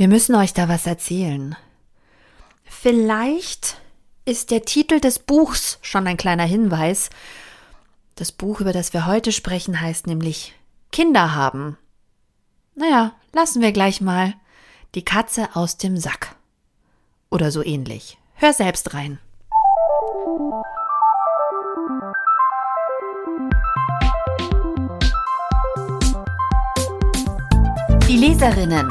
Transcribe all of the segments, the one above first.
Wir müssen euch da was erzählen. Vielleicht ist der Titel des Buchs schon ein kleiner Hinweis. Das Buch, über das wir heute sprechen, heißt nämlich Kinder haben. Naja, lassen wir gleich mal die Katze aus dem Sack. Oder so ähnlich. Hör selbst rein. Die Leserinnen.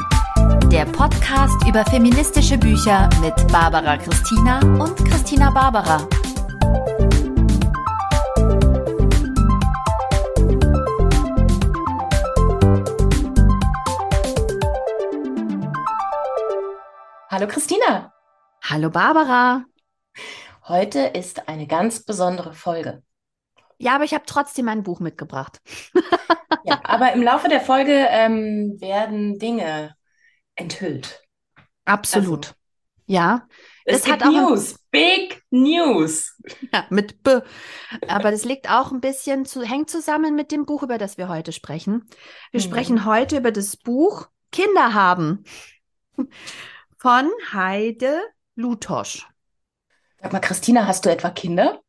Der Podcast über feministische Bücher mit Barbara Christina und Christina Barbara. Hallo Christina. Hallo Barbara. Heute ist eine ganz besondere Folge. Ja, aber ich habe trotzdem ein Buch mitgebracht. ja, aber im Laufe der Folge ähm, werden Dinge enthüllt. Absolut. Also, ja. Es das hat auch News, Big News. Ja, mit B. Aber das liegt auch ein bisschen zu, hängt zusammen mit dem Buch, über das wir heute sprechen. Wir mhm. sprechen heute über das Buch Kinder haben von Heide Lutosch. Sag mal, Christina, hast du etwa Kinder?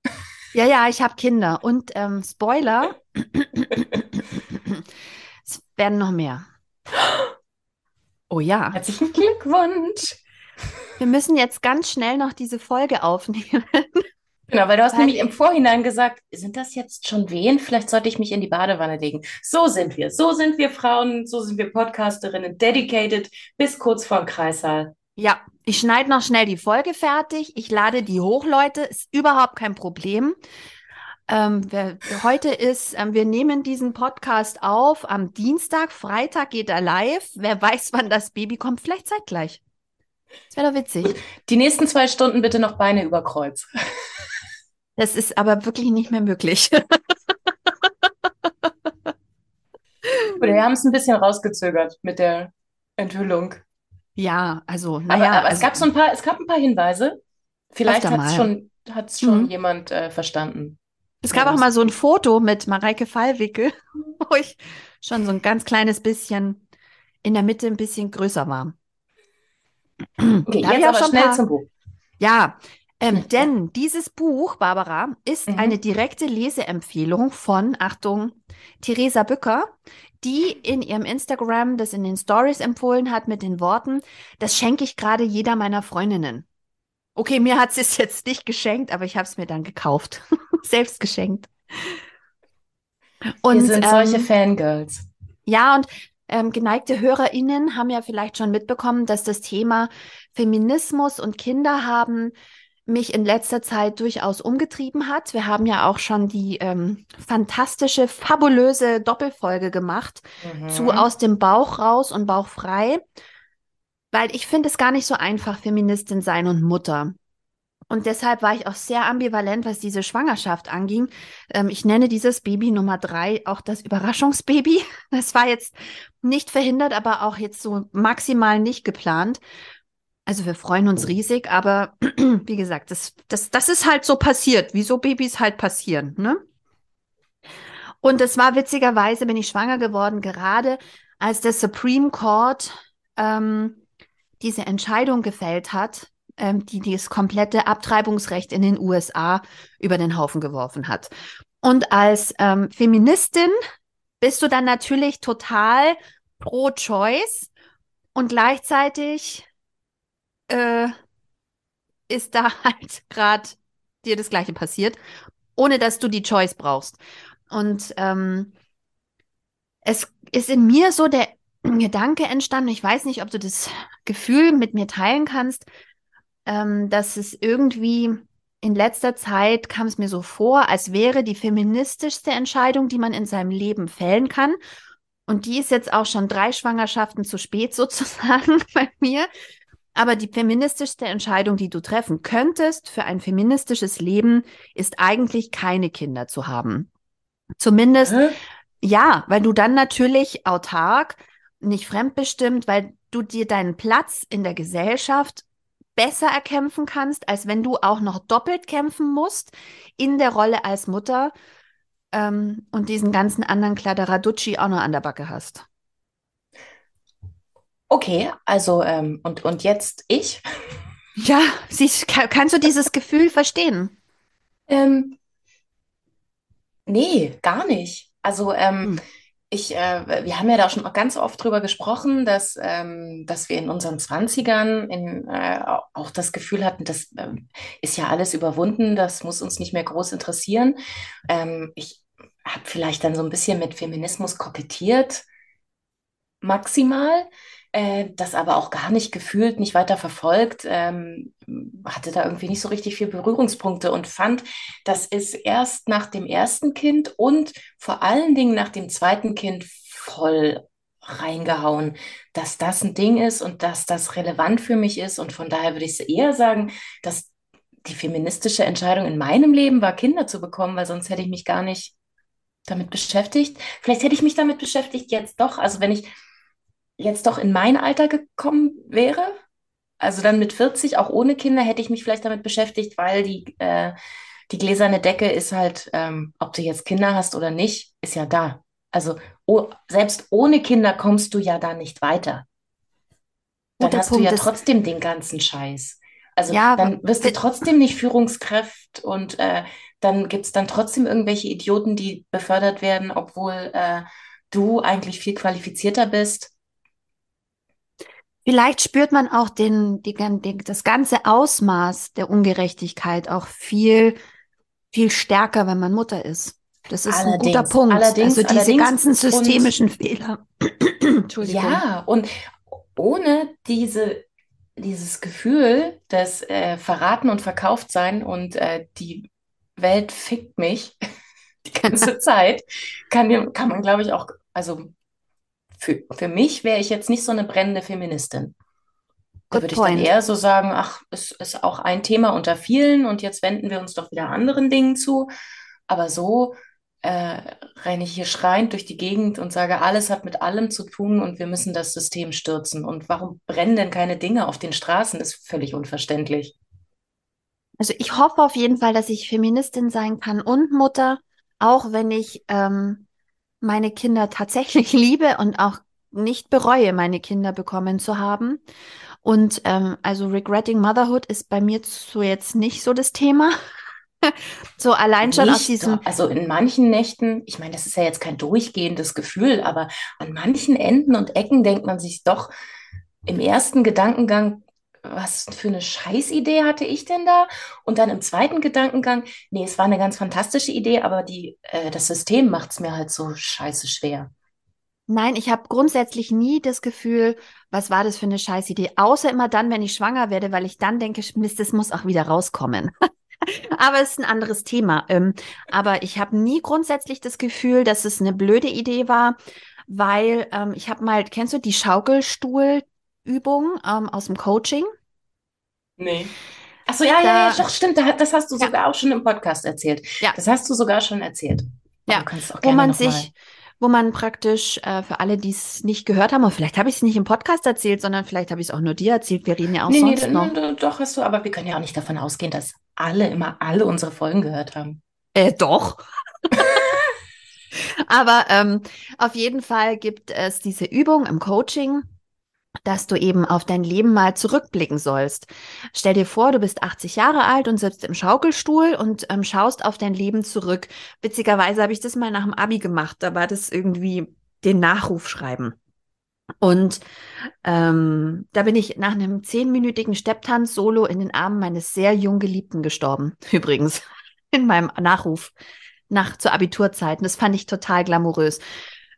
Ja, ja, ich habe Kinder. Und ähm, Spoiler, es werden noch mehr. Oh ja. Herzlichen Glückwunsch. Wir müssen jetzt ganz schnell noch diese Folge aufnehmen. Genau, weil du hast weil nämlich im Vorhinein gesagt, sind das jetzt schon Wehen? Vielleicht sollte ich mich in die Badewanne legen. So sind wir. So sind wir Frauen, so sind wir Podcasterinnen, dedicated bis kurz vor dem Kreissaal. Ja, ich schneide noch schnell die Folge fertig. Ich lade die hoch, Leute. Ist überhaupt kein Problem. Ähm, wir, heute ist, ähm, wir nehmen diesen Podcast auf am Dienstag, Freitag geht er live. Wer weiß, wann das Baby kommt, vielleicht zeitgleich. Das wäre doch witzig. Die nächsten zwei Stunden bitte noch Beine über Kreuz. Das ist aber wirklich nicht mehr möglich. wir haben es ein bisschen rausgezögert mit der Enthüllung. Ja, also, naja. Aber, aber also, es gab so ein paar, es gab ein paar Hinweise. Vielleicht hat es schon, hat's schon mhm. jemand äh, verstanden. Es gab auch mal so ein Foto mit Mareike Fallwickel, wo ich schon so ein ganz kleines bisschen in der Mitte ein bisschen größer war. Okay, da jetzt aber schnell paar... zum Buch. Ja, ähm, denn dieses Buch, Barbara, ist mhm. eine direkte Leseempfehlung von, Achtung, Theresa Bücker, die in ihrem Instagram das in den Stories empfohlen hat mit den Worten, das schenke ich gerade jeder meiner Freundinnen. Okay, mir hat sie es jetzt nicht geschenkt, aber ich habe es mir dann gekauft. Selbst geschenkt. Und, Wir sind ähm, solche Fangirls. Ja, und ähm, geneigte HörerInnen haben ja vielleicht schon mitbekommen, dass das Thema Feminismus und Kinder haben mich in letzter Zeit durchaus umgetrieben hat. Wir haben ja auch schon die ähm, fantastische, fabulöse Doppelfolge gemacht mhm. zu Aus dem Bauch raus und Bauch frei weil ich finde es gar nicht so einfach, Feministin sein und Mutter. Und deshalb war ich auch sehr ambivalent, was diese Schwangerschaft anging. Ähm, ich nenne dieses Baby Nummer drei auch das Überraschungsbaby. Das war jetzt nicht verhindert, aber auch jetzt so maximal nicht geplant. Also wir freuen uns riesig, aber wie gesagt, das, das, das ist halt so passiert, wie so Babys halt passieren. Ne? Und es war witzigerweise, bin ich schwanger geworden, gerade als der Supreme Court ähm, diese Entscheidung gefällt hat, ähm, die das komplette Abtreibungsrecht in den USA über den Haufen geworfen hat. Und als ähm, Feministin bist du dann natürlich total pro-choice und gleichzeitig äh, ist da halt gerade dir das Gleiche passiert, ohne dass du die Choice brauchst. Und ähm, es ist in mir so der Gedanke entstanden. Ich weiß nicht, ob du das Gefühl mit mir teilen kannst, ähm, dass es irgendwie in letzter Zeit kam es mir so vor, als wäre die feministischste Entscheidung, die man in seinem Leben fällen kann. Und die ist jetzt auch schon drei Schwangerschaften zu spät sozusagen bei mir. Aber die feministischste Entscheidung, die du treffen könntest für ein feministisches Leben, ist eigentlich keine Kinder zu haben. Zumindest, Hä? ja, weil du dann natürlich autark nicht fremdbestimmt, weil du dir deinen Platz in der Gesellschaft besser erkämpfen kannst, als wenn du auch noch doppelt kämpfen musst in der Rolle als Mutter ähm, und diesen ganzen anderen Kladderaducci auch noch an der Backe hast. Okay, also ähm, und, und jetzt ich? Ja, siehst, kannst du dieses Gefühl verstehen? Ähm, nee, gar nicht. Also ähm, Hm. Ich, äh, wir haben ja da schon ganz oft drüber gesprochen, dass, ähm, dass wir in unseren Zwanzigern in, äh, auch das Gefühl hatten, das ähm, ist ja alles überwunden, das muss uns nicht mehr groß interessieren. Ähm, ich habe vielleicht dann so ein bisschen mit Feminismus kokettiert maximal, äh, das aber auch gar nicht gefühlt, nicht weiter verfolgt, ähm, hatte da irgendwie nicht so richtig viel Berührungspunkte und fand, das ist erst nach dem ersten Kind und vor allen Dingen nach dem zweiten Kind voll reingehauen, dass das ein Ding ist und dass das relevant für mich ist. Und von daher würde ich eher sagen, dass die feministische Entscheidung in meinem Leben war, Kinder zu bekommen, weil sonst hätte ich mich gar nicht damit beschäftigt. Vielleicht hätte ich mich damit beschäftigt jetzt doch. Also wenn ich jetzt doch in mein Alter gekommen wäre, also dann mit 40, auch ohne Kinder, hätte ich mich vielleicht damit beschäftigt, weil die, äh, die gläserne Decke ist halt, ähm, ob du jetzt Kinder hast oder nicht, ist ja da. Also oh, selbst ohne Kinder kommst du ja da nicht weiter. Dann hast du Punkt ja ist, trotzdem den ganzen Scheiß. Also ja, dann wirst du trotzdem nicht Führungskraft und äh, dann gibt es dann trotzdem irgendwelche Idioten, die befördert werden, obwohl äh, du eigentlich viel qualifizierter bist. Vielleicht spürt man auch den, die, den, das ganze Ausmaß der Ungerechtigkeit auch viel, viel stärker, wenn man Mutter ist. Das ist ein guter Allerdings, Punkt. allerdings, Also diese allerdings ganzen und systemischen Fehler. Entschuldigung. ja, und ohne diese, dieses Gefühl des äh, Verraten und Verkauftsein und äh, die Welt fickt mich die ganze Zeit, kann, kann man, glaube ich, auch, also für, für mich wäre ich jetzt nicht so eine brennende Feministin. Da Good würde ich dann eher so sagen, ach, es ist auch ein Thema unter vielen und jetzt wenden wir uns doch wieder anderen Dingen zu. Aber so äh, renne ich hier schreiend durch die Gegend und sage, alles hat mit allem zu tun und wir müssen das System stürzen. Und warum brennen denn keine Dinge auf den Straßen? Das ist völlig unverständlich. Also ich hoffe auf jeden Fall, dass ich Feministin sein kann und Mutter, auch wenn ich ähm, meine Kinder tatsächlich liebe und auch nicht bereue, meine Kinder bekommen zu haben. Und ähm, also Regretting Motherhood ist bei mir so jetzt nicht so das Thema. So allein schon aus Nicht, diesem, also in manchen Nächten, ich meine, das ist ja jetzt kein durchgehendes Gefühl, aber an manchen Enden und Ecken denkt man sich doch im ersten Gedankengang, was für eine Scheißidee hatte ich denn da? Und dann im zweiten Gedankengang, nee, es war eine ganz fantastische Idee, aber die, äh, das System macht es mir halt so scheiße schwer. nein, ich habe grundsätzlich nie das Gefühl, was war das für eine Scheißidee, außer immer dann, wenn ich schwanger werde, weil ich dann denke, Mist, das muss auch wieder rauskommen. Aber es ist ein anderes Thema. Ähm, aber ich habe nie grundsätzlich das Gefühl, dass es eine blöde Idee war, weil ähm, ich habe mal, kennst du die Schaukelstuhlübung ähm, aus dem Coaching? Nee. Ach so, ja, ja, ja, Da, doch, stimmt, da- das hast du ja, sogar auch schon im Podcast erzählt. ja, Das hast du sogar schon erzählt. Aber ja, du kannst auch wo gerne man sich, wo man praktisch äh, für alle, die es nicht gehört haben, und vielleicht habe ich es nicht im Podcast erzählt, sondern vielleicht habe ich es auch nur dir erzählt. Wir reden ja auch Nee, nee, sonst d- noch. d- doch hast du, aber wir können ja auch nicht davon ausgehen, dass alle immer alle unsere Folgen gehört haben. Äh, doch. Aber ähm, auf jeden Fall gibt es diese Übung im Coaching, dass du eben auf dein Leben mal zurückblicken sollst. Stell dir vor, du bist 80 Jahre alt und sitzt im Schaukelstuhl und ähm, schaust auf dein Leben zurück. Witzigerweise habe ich das mal nach dem Abi gemacht. Da war das irgendwie den Nachruf schreiben. Und ähm, da bin ich nach einem zehnminütigen Stepptanz solo in den Armen meines sehr jung Geliebten gestorben. Übrigens, in meinem Nachruf nach zur Abiturzeiten. Das fand ich total glamourös.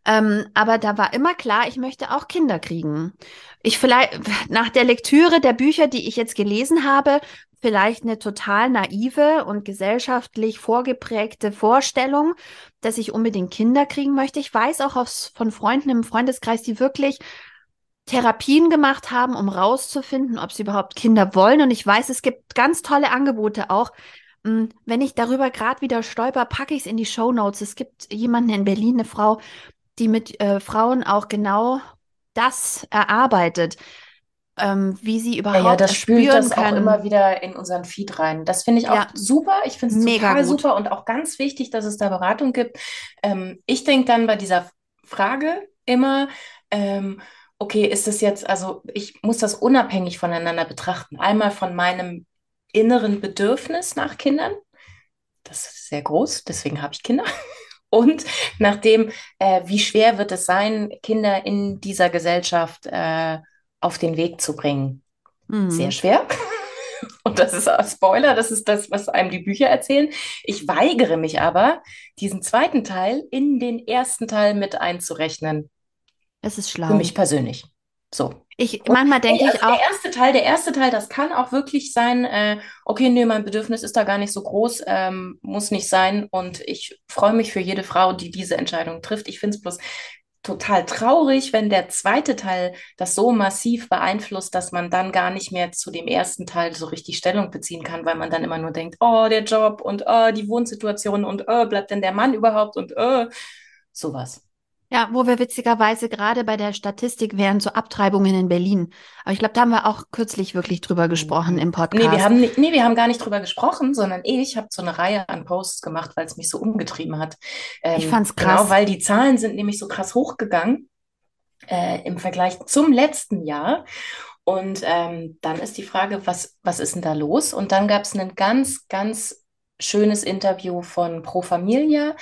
Ähm, aber da war immer klar, ich möchte auch Kinder kriegen. Ich vielleicht nach der Lektüre der Bücher, die ich jetzt gelesen habe, vielleicht eine total naive und gesellschaftlich vorgeprägte Vorstellung, dass ich unbedingt Kinder kriegen möchte. Ich weiß auch aus, von Freunden im Freundeskreis, die wirklich Therapien gemacht haben, um rauszufinden, ob sie überhaupt Kinder wollen. Und ich weiß, es gibt ganz tolle Angebote auch. Mm, Wenn ich darüber gerade wieder stolper, packe ich es in die Show Notes. Es gibt jemanden in Berlin, eine Frau, die mit äh, Frauen auch genau das erarbeitet, ähm, wie sie Ja, ja, überhaupt das erspüren das auch immer können. wieder in unseren Feed rein. Das finde ich auch Ja, super. Ich finde es mega total gut. super und auch ganz wichtig, dass es da Beratung gibt. Ähm, ich denke dann bei dieser Frage immer, ähm, okay, ist es jetzt, also ich muss das unabhängig voneinander betrachten. Einmal von meinem inneren Bedürfnis nach Kindern. Das ist sehr groß, deswegen habe ich Kinder. Und nach dem, äh, wie schwer wird es sein, Kinder in dieser Gesellschaft äh, auf den Weg zu bringen. Mhm. Sehr schwer. Und das ist ein Spoiler, das ist das, was einem die Bücher erzählen. Ich weigere mich aber, diesen zweiten Teil in den ersten Teil mit einzurechnen. Es ist schlau. Für mich persönlich. So. Ich, manchmal denke ich auch. Der erste Teil, der erste Teil, das kann auch wirklich sein, äh, okay, nee, mein Bedürfnis ist da gar nicht so groß, ähm, muss nicht sein. Und ich freue mich für jede Frau, die diese Entscheidung trifft. Ich finde es bloß total traurig, wenn der zweite Teil das so massiv beeinflusst, dass man dann gar nicht mehr zu dem ersten Teil so richtig Stellung beziehen kann, weil man dann immer nur denkt, oh, der Job und oh, die Wohnsituation und oh, bleibt denn der Mann überhaupt und oh, sowas. Ja, wo wir witzigerweise gerade bei der Statistik wären so Abtreibungen in Berlin. Aber ich glaube, da haben wir auch kürzlich wirklich drüber gesprochen im Podcast. Nee, wir haben, nee, wir haben gar nicht drüber gesprochen, sondern ich habe so eine Reihe an Posts gemacht, weil es mich so umgetrieben hat. Ähm, ich fand's krass. Genau, weil die Zahlen sind nämlich so krass hochgegangen äh, im Vergleich zum letzten Jahr. Und ähm, dann ist die Frage, was, was ist denn da los? Und dann gab es ein ganz, ganz schönes Interview von Pro Familia.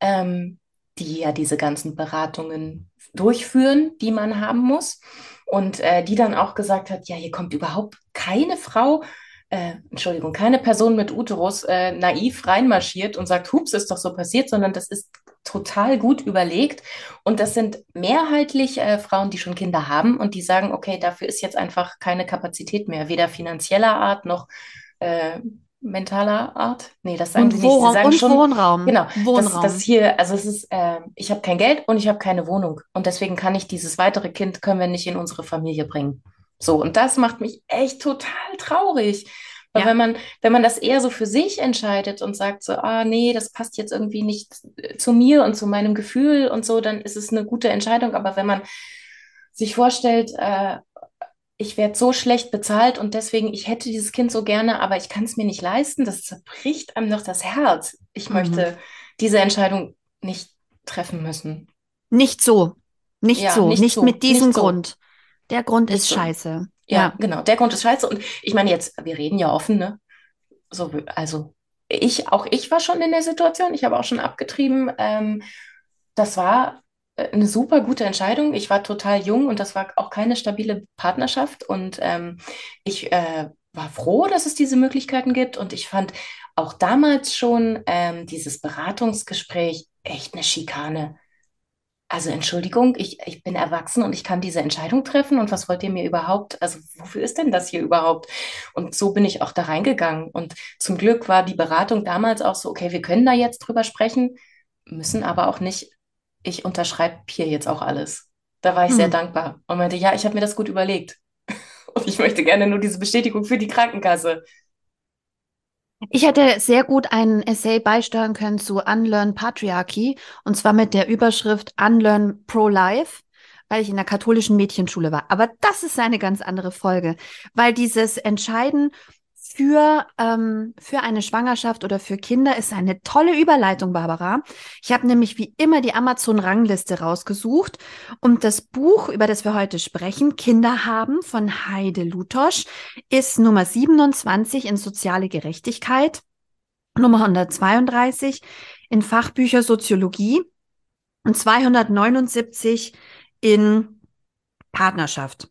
Ähm, die ja diese ganzen Beratungen durchführen, die man haben muss. Und äh, die dann auch gesagt hat, ja, hier kommt überhaupt keine Frau, äh, Entschuldigung, keine Person mit Uterus äh, naiv reinmarschiert und sagt, hups, ist doch so passiert, sondern das ist total gut überlegt. Und das sind mehrheitlich äh, Frauen, die schon Kinder haben und die sagen, okay, dafür ist jetzt einfach keine Kapazität mehr, weder finanzieller Art noch äh, mentaler Art. Nee, das sagen und sie nicht. Sie sagen und schon, Wohnraum. Genau. Wohnraum. Das, das hier, also es ist, äh, ich habe kein Geld und ich habe keine Wohnung. Und deswegen kann ich dieses weitere Kind, können wir nicht in unsere Familie bringen. So, und das macht mich echt total traurig. Weil ja. wenn man, wenn man das eher so für sich entscheidet und sagt so, ah nee, das passt jetzt irgendwie nicht zu mir und zu meinem Gefühl und so, dann ist es eine gute Entscheidung. Aber wenn man sich vorstellt, äh, ich werde so schlecht bezahlt und deswegen, ich hätte dieses Kind so gerne, aber ich kann es mir nicht leisten. Das zerbricht einem doch das Herz. Ich mhm. möchte diese Entscheidung nicht treffen müssen. Nicht so. Nicht ja, so. Nicht, nicht so. mit diesem nicht Grund. So. Der Grund nicht ist so. scheiße. Ja, ja, genau. Der Grund ist scheiße. Und ich meine jetzt, wir reden ja offen, ne? So, also ich, auch ich war schon in der Situation. Ich habe auch schon abgetrieben. Ähm, das war eine super gute Entscheidung. Ich war total jung und das war auch keine stabile Partnerschaft. Und ähm, ich äh, war froh, dass es diese Möglichkeiten gibt. Und ich fand auch damals schon ähm, dieses Beratungsgespräch echt eine Schikane. Also Entschuldigung, ich, ich bin erwachsen und ich kann diese Entscheidung treffen. Und was wollt ihr mir überhaupt? Also wofür ist denn das hier überhaupt? Und so bin ich auch da reingegangen. Und zum Glück war die Beratung damals auch so, okay, wir können da jetzt drüber sprechen, müssen aber auch nicht ich unterschreibe hier jetzt auch alles. Da war ich hm. sehr dankbar und meinte, ja, ich habe mir das gut überlegt. Und ich möchte gerne nur diese Bestätigung für die Krankenkasse. Ich hätte sehr gut einen Essay beisteuern können zu Unlearn Patriarchy und zwar mit der Überschrift Unlearn Pro-Life, weil ich in der katholischen Mädchenschule war. Aber das ist eine ganz andere Folge, weil dieses Entscheiden, für, ähm, für eine Schwangerschaft oder für Kinder ist eine tolle Überleitung, Barbara. Ich habe nämlich wie immer die Amazon-Rangliste rausgesucht und das Buch, über das wir heute sprechen, Kinder haben von Heide Lutosch, ist Nummer 27 in soziale Gerechtigkeit, Nummer 132 in Fachbücher Soziologie und 279 in Partnerschaft.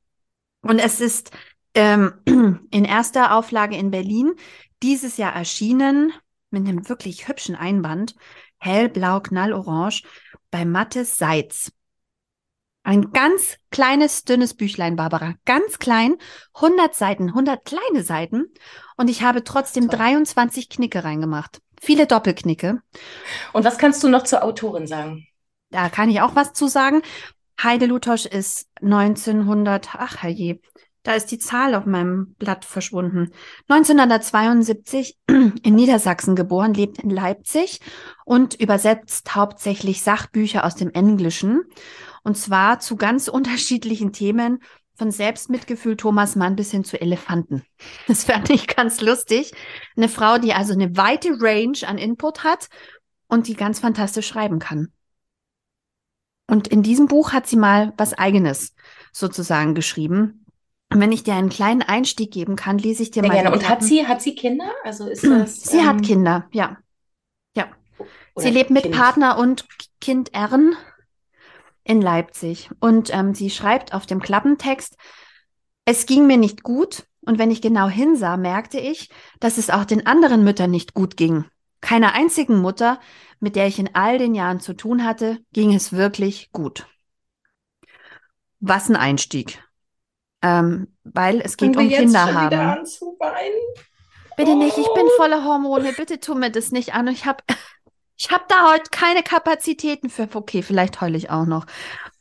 Und es ist ähm, in erster Auflage in Berlin dieses Jahr erschienen mit einem wirklich hübschen Einband, hellblau, knallorange, bei Mattes Seitz. Ein ganz kleines, dünnes Büchlein, Barbara. Ganz klein. 100 Seiten, 100 kleine Seiten. Und ich habe trotzdem 23 Knicke reingemacht. Viele Doppelknicke. Und was kannst du noch zur Autorin sagen? Da kann ich auch was zu sagen. Heide Lutosch ist 1900, ach herrje, da ist die Zahl auf meinem Blatt verschwunden. 1972 in Niedersachsen geboren, lebt in Leipzig und übersetzt hauptsächlich Sachbücher aus dem Englischen. Und zwar zu ganz unterschiedlichen Themen, von Selbstmitgefühl Thomas Mann bis hin zu Elefanten. Das fand ich ganz lustig. Eine Frau, die also eine weite Range an Input hat und die ganz fantastisch schreiben kann. Und in diesem Buch hat sie mal was eigenes sozusagen geschrieben. Und wenn ich dir einen kleinen Einstieg geben kann, lese ich dir Sehr mal. gerne. Und hat sie, hat sie Kinder? Also ist das. Sie ähm, hat Kinder, ja. Ja. Sie lebt mit Kind? Partner und Kind Ern in Leipzig. Und ähm, sie schreibt auf dem Klappentext, es ging mir nicht gut und wenn ich genau hinsah, merkte ich, dass es auch den anderen Müttern nicht gut ging. Keiner einzigen Mutter, mit der ich in all den Jahren zu tun hatte, ging es wirklich gut. Was ein Einstieg. Ähm, weil es geht um Kinder haben. Bitte nicht, ich bin Oh. voller Hormone, bitte tu mir das nicht an. Ich habe ich hab da heute keine Kapazitäten für. Okay, vielleicht heule ich auch noch.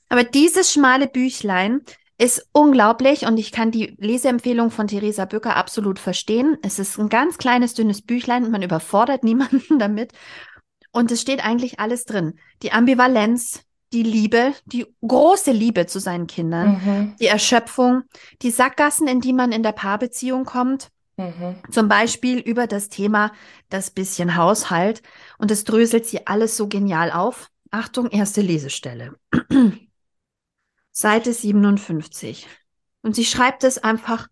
Aber dieses schmale Büchlein ist unglaublich und ich kann die Leseempfehlung von Theresa Bücker absolut verstehen. Es ist ein ganz kleines, dünnes Büchlein, man überfordert niemanden damit. Und es steht eigentlich alles drin. Die Ambivalenz, die Liebe, die große Liebe zu seinen Kindern, Mhm. die Erschöpfung, die Sackgassen, in die man in der Paarbeziehung kommt. Mhm. Zum Beispiel über das Thema das bisschen Haushalt. Und es dröselt sie alles so genial auf. Achtung, erste Lesestelle. Seite 57. Und sie schreibt es einfach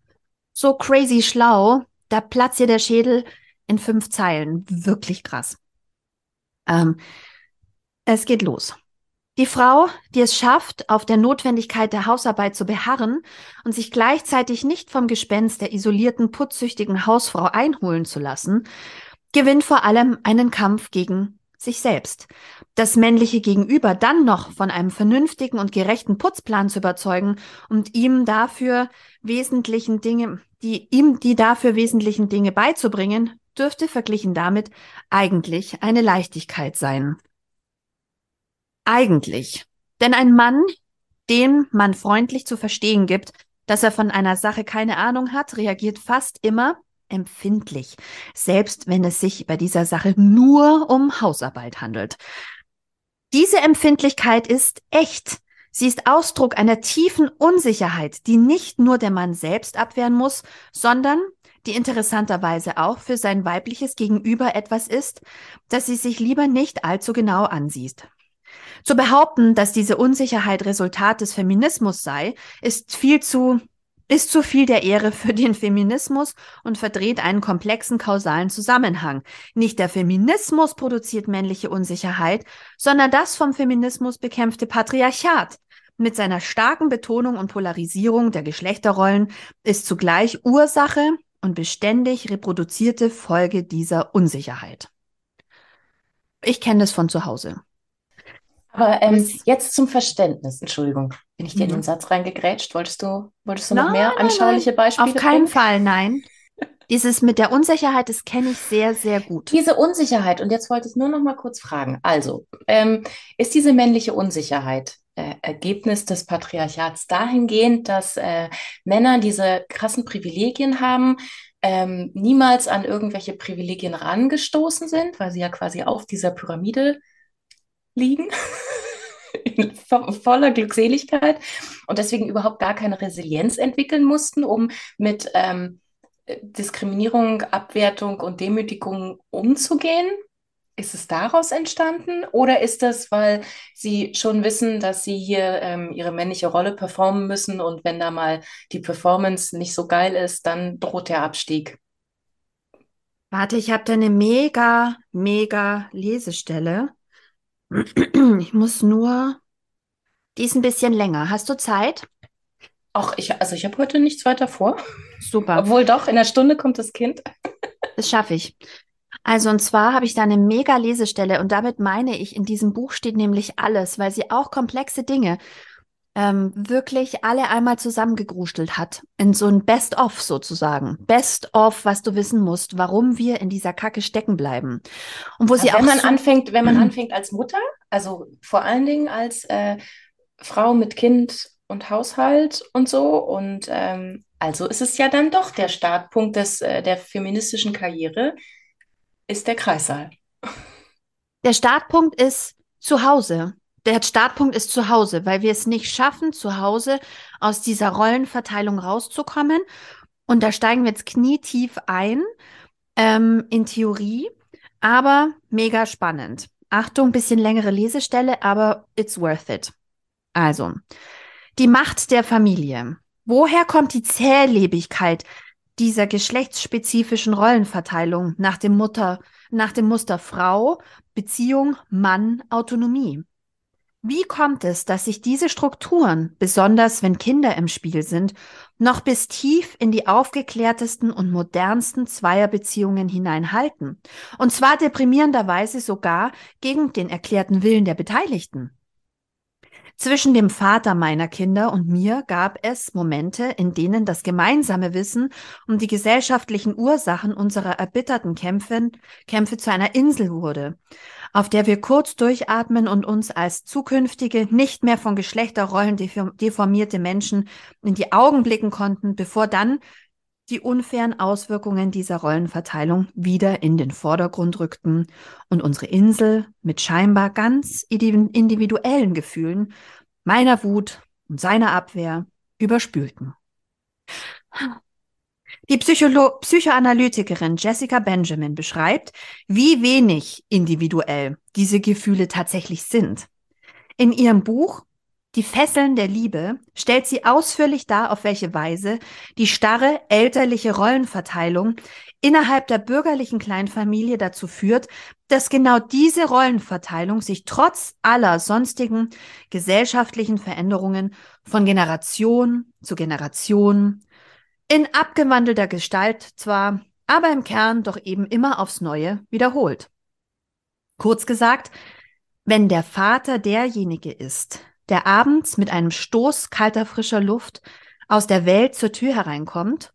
so crazy schlau. Da platzt ihr der Schädel in fünf Zeilen. Wirklich krass. Ähm, es geht los. Die Frau, die es schafft, auf der Notwendigkeit der Hausarbeit zu beharren und sich gleichzeitig nicht vom Gespenst der isolierten, putzsüchtigen Hausfrau einholen zu lassen, gewinnt vor allem einen Kampf gegen sich selbst. Das männliche Gegenüber dann noch von einem vernünftigen und gerechten Putzplan zu überzeugen und ihm dafür wesentlichen Dinge, die ihm die dafür wesentlichen Dinge beizubringen, dürfte verglichen damit eigentlich eine Leichtigkeit sein. Eigentlich. Denn ein Mann, dem man freundlich zu verstehen gibt, dass er von einer Sache keine Ahnung hat, reagiert fast immer empfindlich, selbst wenn es sich bei dieser Sache nur um Hausarbeit handelt. Diese Empfindlichkeit ist echt. Sie ist Ausdruck einer tiefen Unsicherheit, die nicht nur der Mann selbst abwehren muss, sondern die interessanterweise auch für sein weibliches Gegenüber etwas ist, das sie sich lieber nicht allzu genau ansieht. Zu behaupten, dass diese Unsicherheit Resultat des Feminismus sei, ist viel zu ist zu viel der Ehre für den Feminismus und verdreht einen komplexen kausalen Zusammenhang. Nicht der Feminismus produziert männliche Unsicherheit, sondern das vom Feminismus bekämpfte Patriarchat. Mit seiner starken Betonung und Polarisierung der Geschlechterrollen ist zugleich Ursache und beständig reproduzierte Folge dieser Unsicherheit. Ich kenne das von zu Hause. Aber ähm, Das- jetzt zum Verständnis. Entschuldigung, bin ich dir in Mhm. den Satz reingegrätscht? Wolltest du, wolltest du noch Nein, mehr nein, anschauliche Beispiele Auf keinen bringen? Fall, nein. Dieses mit der Unsicherheit, das kenne ich sehr, sehr gut. Diese Unsicherheit, und jetzt wollte ich nur noch mal kurz fragen. Also, ähm, ist diese männliche Unsicherheit äh, Ergebnis des Patriarchats dahingehend, dass äh, Männer diese krassen Privilegien haben, ähm, niemals an irgendwelche Privilegien rangestoßen sind, weil sie ja quasi auf dieser Pyramide liegen, in vo voller Glückseligkeit und deswegen überhaupt gar keine Resilienz entwickeln mussten, um mit ähm, Diskriminierung, Abwertung und Demütigung umzugehen? Ist es daraus entstanden oder ist das, weil sie schon wissen, dass sie hier ähm, ihre männliche Rolle performen müssen und wenn da mal die Performance nicht so geil ist, dann droht der Abstieg? Warte, ich habe da eine mega, mega Lesestelle. Ich muss nur, die ist ein bisschen länger. Hast du Zeit? Ach, ich, also ich habe heute nichts weiter vor. Super, Obwohl doch, in einer Stunde kommt das Kind. das schaffe ich. Also, und zwar habe ich da eine mega Lesestelle und damit meine ich, in diesem Buch steht nämlich alles, weil sie auch komplexe Dinge ähm, wirklich alle einmal zusammengegruschelt hat. In so ein Best-of sozusagen. Best-of, was du wissen musst, warum wir in dieser Kacke stecken bleiben. Und wo sie wenn auch man so, anfängt, wenn man Mhm. anfängt als Mutter, also vor allen Dingen als äh, Frau mit Kind und Haushalt und so, und ähm, also ist es ja dann doch der Startpunkt des, äh, der feministischen Karriere, ist der Kreissaal. Der Startpunkt ist zu Hause. Der Startpunkt ist zu Hause, weil wir es nicht schaffen, zu Hause aus dieser Rollenverteilung rauszukommen. Und da steigen wir jetzt knietief ein, ähm, in Theorie, aber mega spannend. Achtung, bisschen längere Lesestelle, aber it's worth it. Also, Die Macht der Familie. Woher kommt die Zählebigkeit dieser geschlechtsspezifischen Rollenverteilung nach dem Mutter, nach dem Muster Frau, Beziehung, Mann, Autonomie? Wie kommt es, dass sich diese Strukturen, besonders wenn Kinder im Spiel sind, noch bis tief in die aufgeklärtesten und modernsten Zweierbeziehungen hineinhalten? Und zwar deprimierenderweise sogar gegen den erklärten Willen der Beteiligten. Zwischen dem Vater meiner Kinder und mir gab es Momente, in denen das gemeinsame Wissen um die gesellschaftlichen Ursachen unserer erbitterten Kämpfe, Kämpfe zu einer Insel wurde, auf der wir kurz durchatmen und uns als zukünftige, nicht mehr von Geschlechterrollen deformierte Menschen in die Augen blicken konnten, bevor dann die unfairen Auswirkungen dieser Rollenverteilung wieder in den Vordergrund rückten und unsere Insel mit scheinbar ganz individuellen Gefühlen, meiner Wut und seiner Abwehr überspülten. Die Psycholo Psychoanalytikerin Jessica Benjamin beschreibt, wie wenig individuell diese Gefühle tatsächlich sind. In ihrem Buch die Fesseln der Liebe stellt sie ausführlich dar, auf welche Weise die starre elterliche Rollenverteilung innerhalb der bürgerlichen Kleinfamilie dazu führt, dass genau diese Rollenverteilung sich trotz aller sonstigen gesellschaftlichen Veränderungen von Generation zu Generation in abgewandelter Gestalt zwar, aber im Kern doch eben immer aufs Neue wiederholt. Kurz gesagt, wenn der Vater derjenige ist, der abends mit einem Stoß kalter frischer Luft aus der Welt zur Tür hereinkommt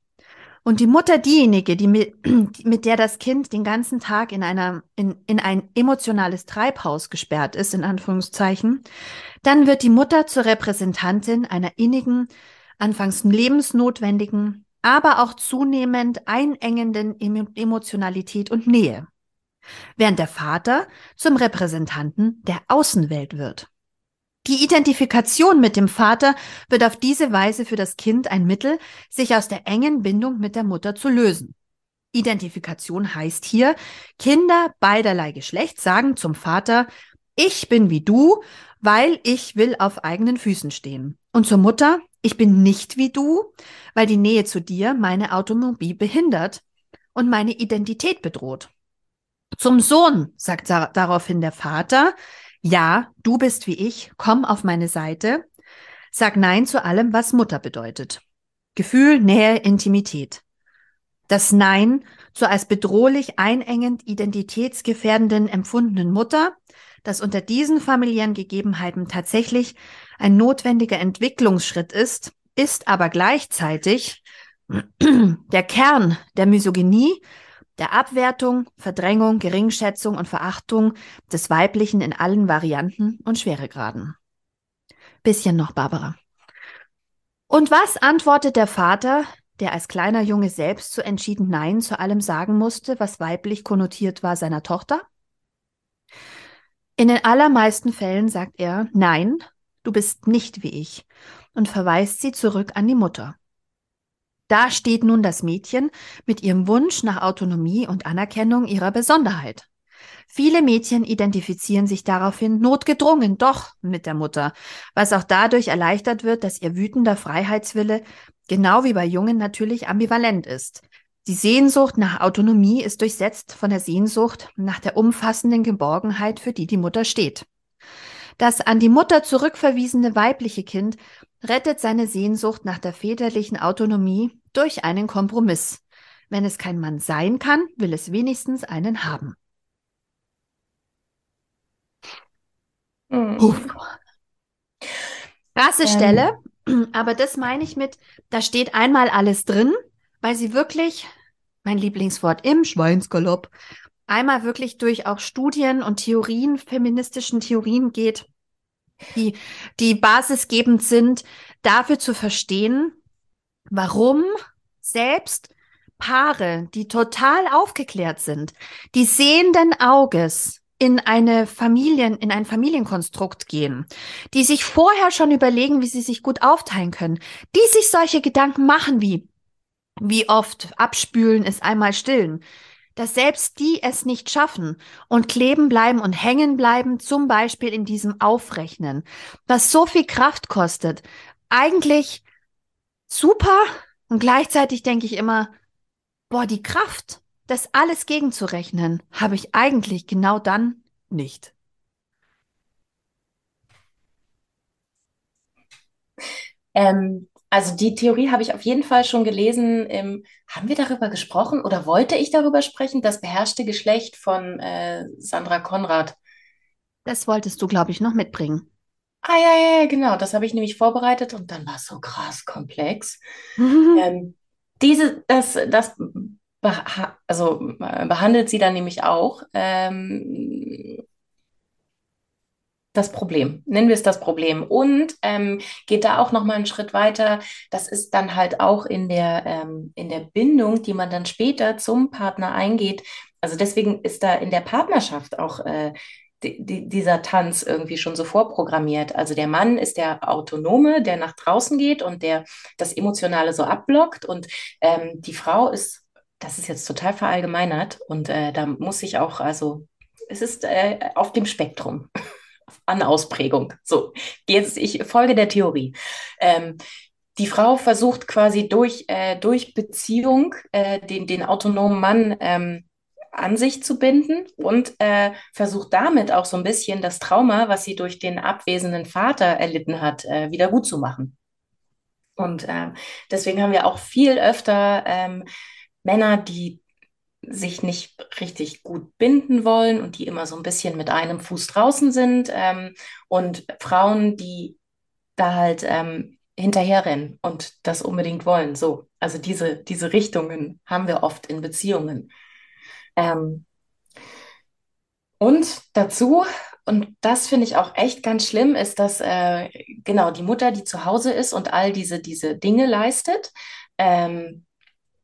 und die Mutter diejenige, die mit, mit der das Kind den ganzen Tag in einer in, in ein emotionales Treibhaus gesperrt ist in Anführungszeichen, dann wird die Mutter zur Repräsentantin einer innigen, anfangs lebensnotwendigen, aber auch zunehmend einengenden Emotionalität und Nähe, während der Vater zum Repräsentanten der Außenwelt wird. Die Identifikation mit dem Vater wird auf diese Weise für das Kind ein Mittel, sich aus der engen Bindung mit der Mutter zu lösen. Identifikation heißt hier, Kinder beiderlei Geschlecht sagen zum Vater, ich bin wie du, weil ich will auf eigenen Füßen stehen. Und zur Mutter, ich bin nicht wie du, weil die Nähe zu dir meine Autonomie behindert und meine Identität bedroht. Zum Sohn sagt daraufhin der Vater, ja, du bist wie ich, komm auf meine Seite. Sag Nein zu allem, was Mutter bedeutet. Gefühl, Nähe, Intimität. Das Nein zur als bedrohlich, einengend, identitätsgefährdenden empfundenen Mutter, das unter diesen familiären Gegebenheiten tatsächlich ein notwendiger Entwicklungsschritt ist, ist aber gleichzeitig der Kern der Misogynie, der Abwertung, Verdrängung, Geringschätzung und Verachtung des Weiblichen in allen Varianten und Schweregraden. Bisschen noch, Barbara. Und was antwortet der Vater, der als kleiner Junge selbst so entschieden Nein zu allem sagen musste, was weiblich konnotiert war seiner Tochter? In den allermeisten Fällen sagt er, nein, du bist nicht wie ich und verweist sie zurück an die Mutter. Da steht nun das Mädchen mit ihrem Wunsch nach Autonomie und Anerkennung ihrer Besonderheit. Viele Mädchen identifizieren sich daraufhin notgedrungen doch mit der Mutter, was auch dadurch erleichtert wird, dass ihr wütender Freiheitswille, genau wie bei Jungen natürlich ambivalent ist. Die Sehnsucht nach Autonomie ist durchsetzt von der Sehnsucht nach der umfassenden Geborgenheit, für die die Mutter steht. Das an die Mutter zurückverwiesene weibliche Kind rettet seine Sehnsucht nach der väterlichen Autonomie durch einen Kompromiss. Wenn es kein Mann sein kann, will es wenigstens einen haben. Mhm. Krasse ähm. Stelle, aber das meine ich mit, da steht einmal alles drin, weil sie wirklich, mein Lieblingswort im Schweinsgalopp, einmal wirklich durch auch Studien und Theorien, feministischen Theorien geht, die, die basisgebend sind, dafür zu verstehen, warum selbst Paare, die total aufgeklärt sind, die sehenden Auges in eine Familien, in ein Familienkonstrukt gehen, die sich vorher schon überlegen, wie sie sich gut aufteilen können, die sich solche Gedanken machen wie, wie oft abspülen ist einmal stillen, dass selbst die es nicht schaffen und kleben bleiben und hängen bleiben, zum Beispiel in diesem Aufrechnen, was so viel Kraft kostet, eigentlich super und gleichzeitig denke ich immer, boah, die Kraft, das alles gegenzurechnen, habe ich eigentlich genau dann nicht. Ähm, also die Theorie habe ich auf jeden Fall schon gelesen. Ähm, haben wir darüber gesprochen oder wollte ich darüber sprechen? Das beherrschte Geschlecht von äh, Sandra Konrad. Das wolltest du, glaube ich, noch mitbringen. Ah ja, ja, ja, genau. Das habe ich nämlich vorbereitet und dann war es so krass komplex. Ähm, diese, das, das beha also, äh, behandelt sie dann nämlich auch. Ähm, das Problem. Nennen wir es das Problem. Und ähm, geht da auch noch mal einen Schritt weiter. Das ist dann halt auch in der, ähm, in der Bindung, die man dann später zum Partner eingeht. Also deswegen ist da in der Partnerschaft auch äh, die, die, dieser Tanz irgendwie schon so vorprogrammiert. Also der Mann ist der Autonome, der nach draußen geht und der das Emotionale so abblockt. Und ähm, die Frau ist, das ist jetzt total verallgemeinert und äh, da muss ich auch, also es ist äh, auf dem Spektrum an Ausprägung. So, jetzt ich folge der Theorie. Ähm, die Frau versucht quasi durch, äh, durch Beziehung äh, den, den autonomen Mann ähm, an sich zu binden und äh, versucht damit auch so ein bisschen das Trauma, was sie durch den abwesenden Vater erlitten hat, äh, wieder gut zu machen. Und äh, deswegen haben wir auch viel öfter ähm, Männer, die sich nicht richtig gut binden wollen und die immer so ein bisschen mit einem Fuß draußen sind ähm, und Frauen, die da halt ähm, hinterherrennen und das unbedingt wollen. So, also diese, diese Richtungen haben wir oft in Beziehungen. Ähm, und dazu, und das finde ich auch echt ganz schlimm, ist, dass äh, genau die Mutter, die zu Hause ist und all diese, diese Dinge leistet, ähm,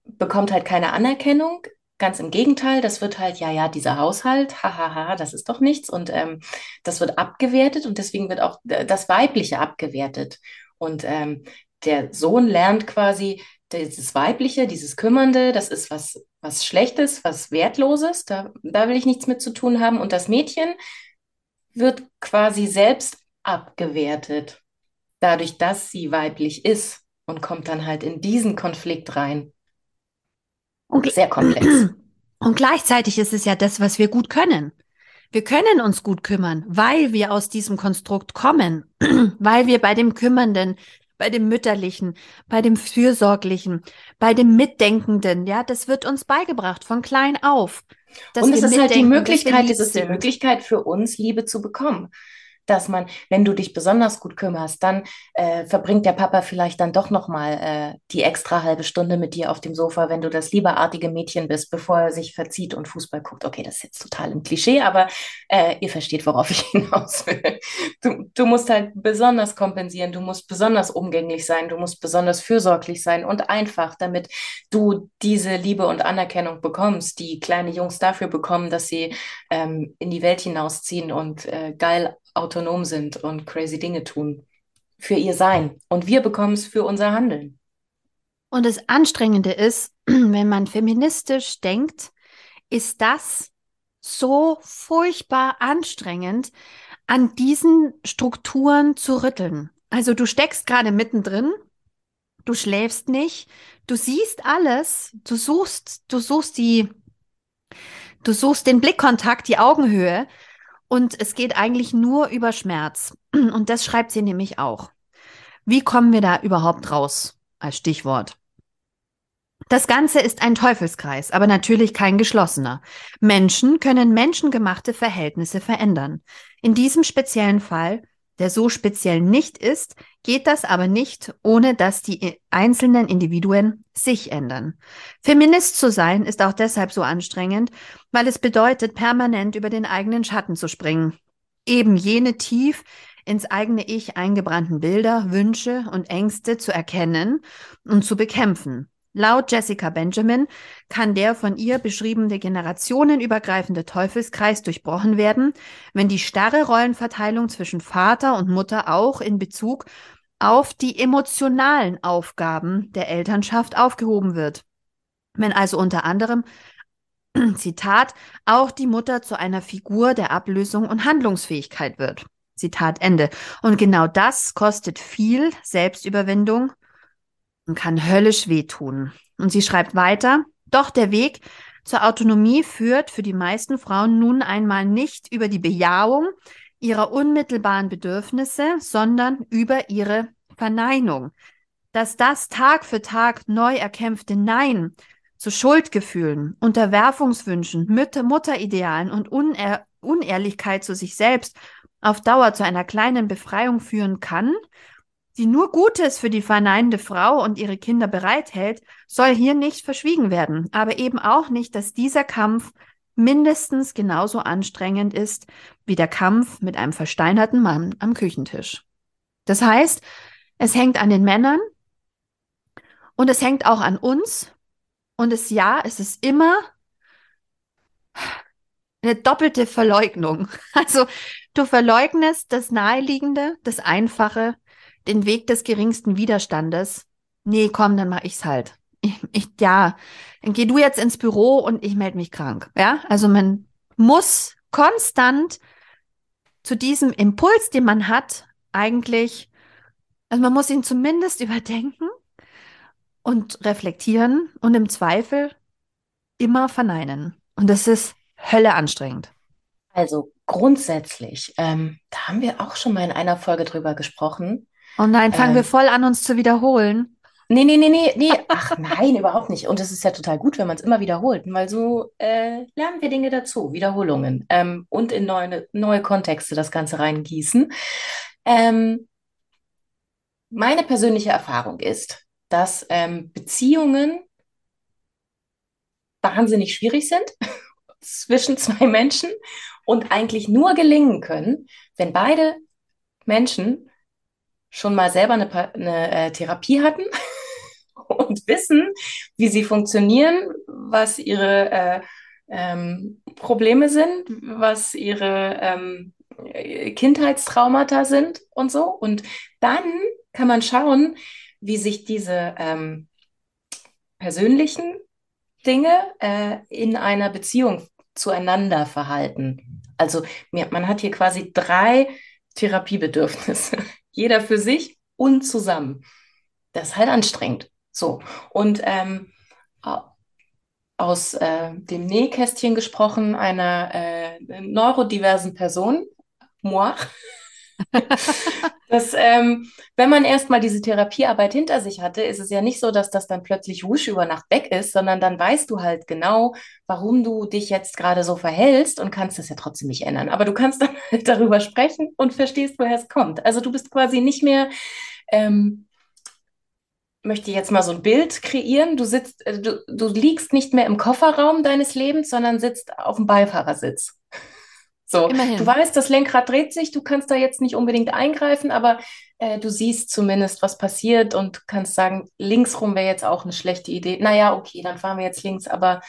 bekommt halt keine Anerkennung, Ganz im Gegenteil, das wird halt, ja, ja, dieser Haushalt, hahaha, das ist doch nichts. Und ähm, das wird abgewertet und deswegen wird auch äh, das Weibliche abgewertet. Und ähm, der Sohn lernt quasi, dieses Weibliche, dieses Kümmernde, das ist was, was Schlechtes, was Wertloses, da, da will ich nichts mit zu tun haben. Und das Mädchen wird quasi selbst abgewertet, dadurch, dass sie weiblich ist und kommt dann halt in diesen Konflikt rein. Und sehr komplex. Und gleichzeitig ist es ja das, was wir gut können. Wir können uns gut kümmern, weil wir aus diesem Konstrukt kommen, weil wir bei dem Kümmernden, bei dem Mütterlichen, bei dem Fürsorglichen, bei dem Mitdenkenden, ja, das wird uns beigebracht von klein auf. Und es ist halt die Möglichkeit, es ist die Möglichkeit für uns, Liebe zu bekommen dass man, wenn du dich besonders gut kümmerst, dann äh, verbringt der Papa vielleicht dann doch noch mal äh, die extra halbe Stunde mit dir auf dem Sofa, wenn du das liebeartige Mädchen bist, bevor er sich verzieht und Fußball guckt. Okay, das ist jetzt total im Klischee, aber äh, ihr versteht, worauf ich hinaus will. Du, du musst halt besonders kompensieren, du musst besonders umgänglich sein, du musst besonders fürsorglich sein und einfach, damit du diese Liebe und Anerkennung bekommst, die kleine Jungs dafür bekommen, dass sie ähm, in die Welt hinausziehen und äh, geil autonom sind und crazy Dinge tun. Für ihr Sein. Und wir bekommen es für unser Handeln. Und das Anstrengende ist, wenn man feministisch denkt, ist das so furchtbar anstrengend, an diesen Strukturen zu rütteln. Also du steckst gerade mittendrin, du schläfst nicht, du siehst alles, du suchst, du suchst die, du suchst den Blickkontakt, die Augenhöhe und es geht eigentlich nur über Schmerz. Und das schreibt sie nämlich auch. Wie kommen wir da überhaupt raus als Stichwort? Das Ganze ist ein Teufelskreis, aber natürlich kein geschlossener. Menschen können menschengemachte Verhältnisse verändern. In diesem speziellen Fall der so speziell nicht ist, geht das aber nicht, ohne dass die einzelnen Individuen sich ändern. Feminist zu sein ist auch deshalb so anstrengend, weil es bedeutet, permanent über den eigenen Schatten zu springen. Eben jene tief ins eigene Ich eingebrannten Bilder, Wünsche und Ängste zu erkennen und zu bekämpfen. Laut Jessica Benjamin kann der von ihr beschriebene generationenübergreifende Teufelskreis durchbrochen werden, wenn die starre Rollenverteilung zwischen Vater und Mutter auch in Bezug auf die emotionalen Aufgaben der Elternschaft aufgehoben wird. Wenn also unter anderem, Zitat, auch die Mutter zu einer Figur der Ablösung und Handlungsfähigkeit wird. Zitat Ende. Und genau das kostet viel Selbstüberwindung und kann höllisch wehtun. Und sie schreibt weiter, doch der Weg zur Autonomie führt für die meisten Frauen nun einmal nicht über die Bejahung ihrer unmittelbaren Bedürfnisse, sondern über ihre Verneinung. Dass das Tag für Tag neu erkämpfte Nein zu Schuldgefühlen, Unterwerfungswünschen, Mütter, Mutteridealen und Unehr Unehrlichkeit zu sich selbst auf Dauer zu einer kleinen Befreiung führen kann, die nur Gutes für die verneinende Frau und ihre Kinder bereithält, soll hier nicht verschwiegen werden, aber eben auch nicht, dass dieser Kampf mindestens genauso anstrengend ist wie der Kampf mit einem versteinerten Mann am Küchentisch. Das heißt, es hängt an den Männern und es hängt auch an uns. Und es ja, es ist immer eine doppelte Verleugnung. Also du verleugnest das Naheliegende, das Einfache, den Weg des geringsten Widerstandes. Nee, komm, dann mach ich's halt. Ich, ich, ja, dann geh du jetzt ins Büro und ich melde mich krank. Ja, also man muss konstant zu diesem Impuls, den man hat, eigentlich, also man muss ihn zumindest überdenken und reflektieren und im Zweifel immer verneinen. Und das ist Hölle anstrengend. Also grundsätzlich, ähm, da haben wir auch schon mal in einer Folge drüber gesprochen. Oh nein, fangen ähm, wir voll an, uns zu wiederholen. Nee, nee, nee, nee, nee. Ach nein, überhaupt nicht. Und es ist ja total gut, wenn man es immer wiederholt, weil so äh, lernen wir Dinge dazu, Wiederholungen ähm, und in neue, neue Kontexte das Ganze reingießen. Ähm, meine persönliche Erfahrung ist, dass ähm, Beziehungen wahnsinnig schwierig sind zwischen zwei Menschen und eigentlich nur gelingen können, wenn beide Menschen schon mal selber eine, eine äh, Therapie hatten und wissen, wie sie funktionieren, was ihre äh, ähm, Probleme sind, was ihre ähm, Kindheitstraumata sind und so. Und dann kann man schauen, wie sich diese ähm, persönlichen Dinge äh, in einer Beziehung zueinander verhalten. Also man hat hier quasi drei Therapiebedürfnisse. Jeder für sich und zusammen. Das ist halt anstrengend. So. Und ähm, aus äh, dem Nähkästchen gesprochen, einer äh, neurodiversen Person, moi, dass, ähm, wenn man erstmal diese Therapiearbeit hinter sich hatte, ist es ja nicht so, dass das dann plötzlich wusch über Nacht weg ist, sondern dann weißt du halt genau, warum du dich jetzt gerade so verhältst und kannst das ja trotzdem nicht ändern. Aber du kannst dann halt darüber sprechen und verstehst, woher es kommt. Also du bist quasi nicht mehr, ähm, möchte jetzt mal so ein Bild kreieren. Du sitzt, äh, du, du liegst nicht mehr im Kofferraum deines Lebens, sondern sitzt auf dem Beifahrersitz. So, Immerhin. du weißt, das Lenkrad dreht sich, du kannst da jetzt nicht unbedingt eingreifen, aber äh, du siehst zumindest, was passiert und kannst sagen, linksrum wäre jetzt auch eine schlechte Idee. Naja, okay, dann fahren wir jetzt links, aber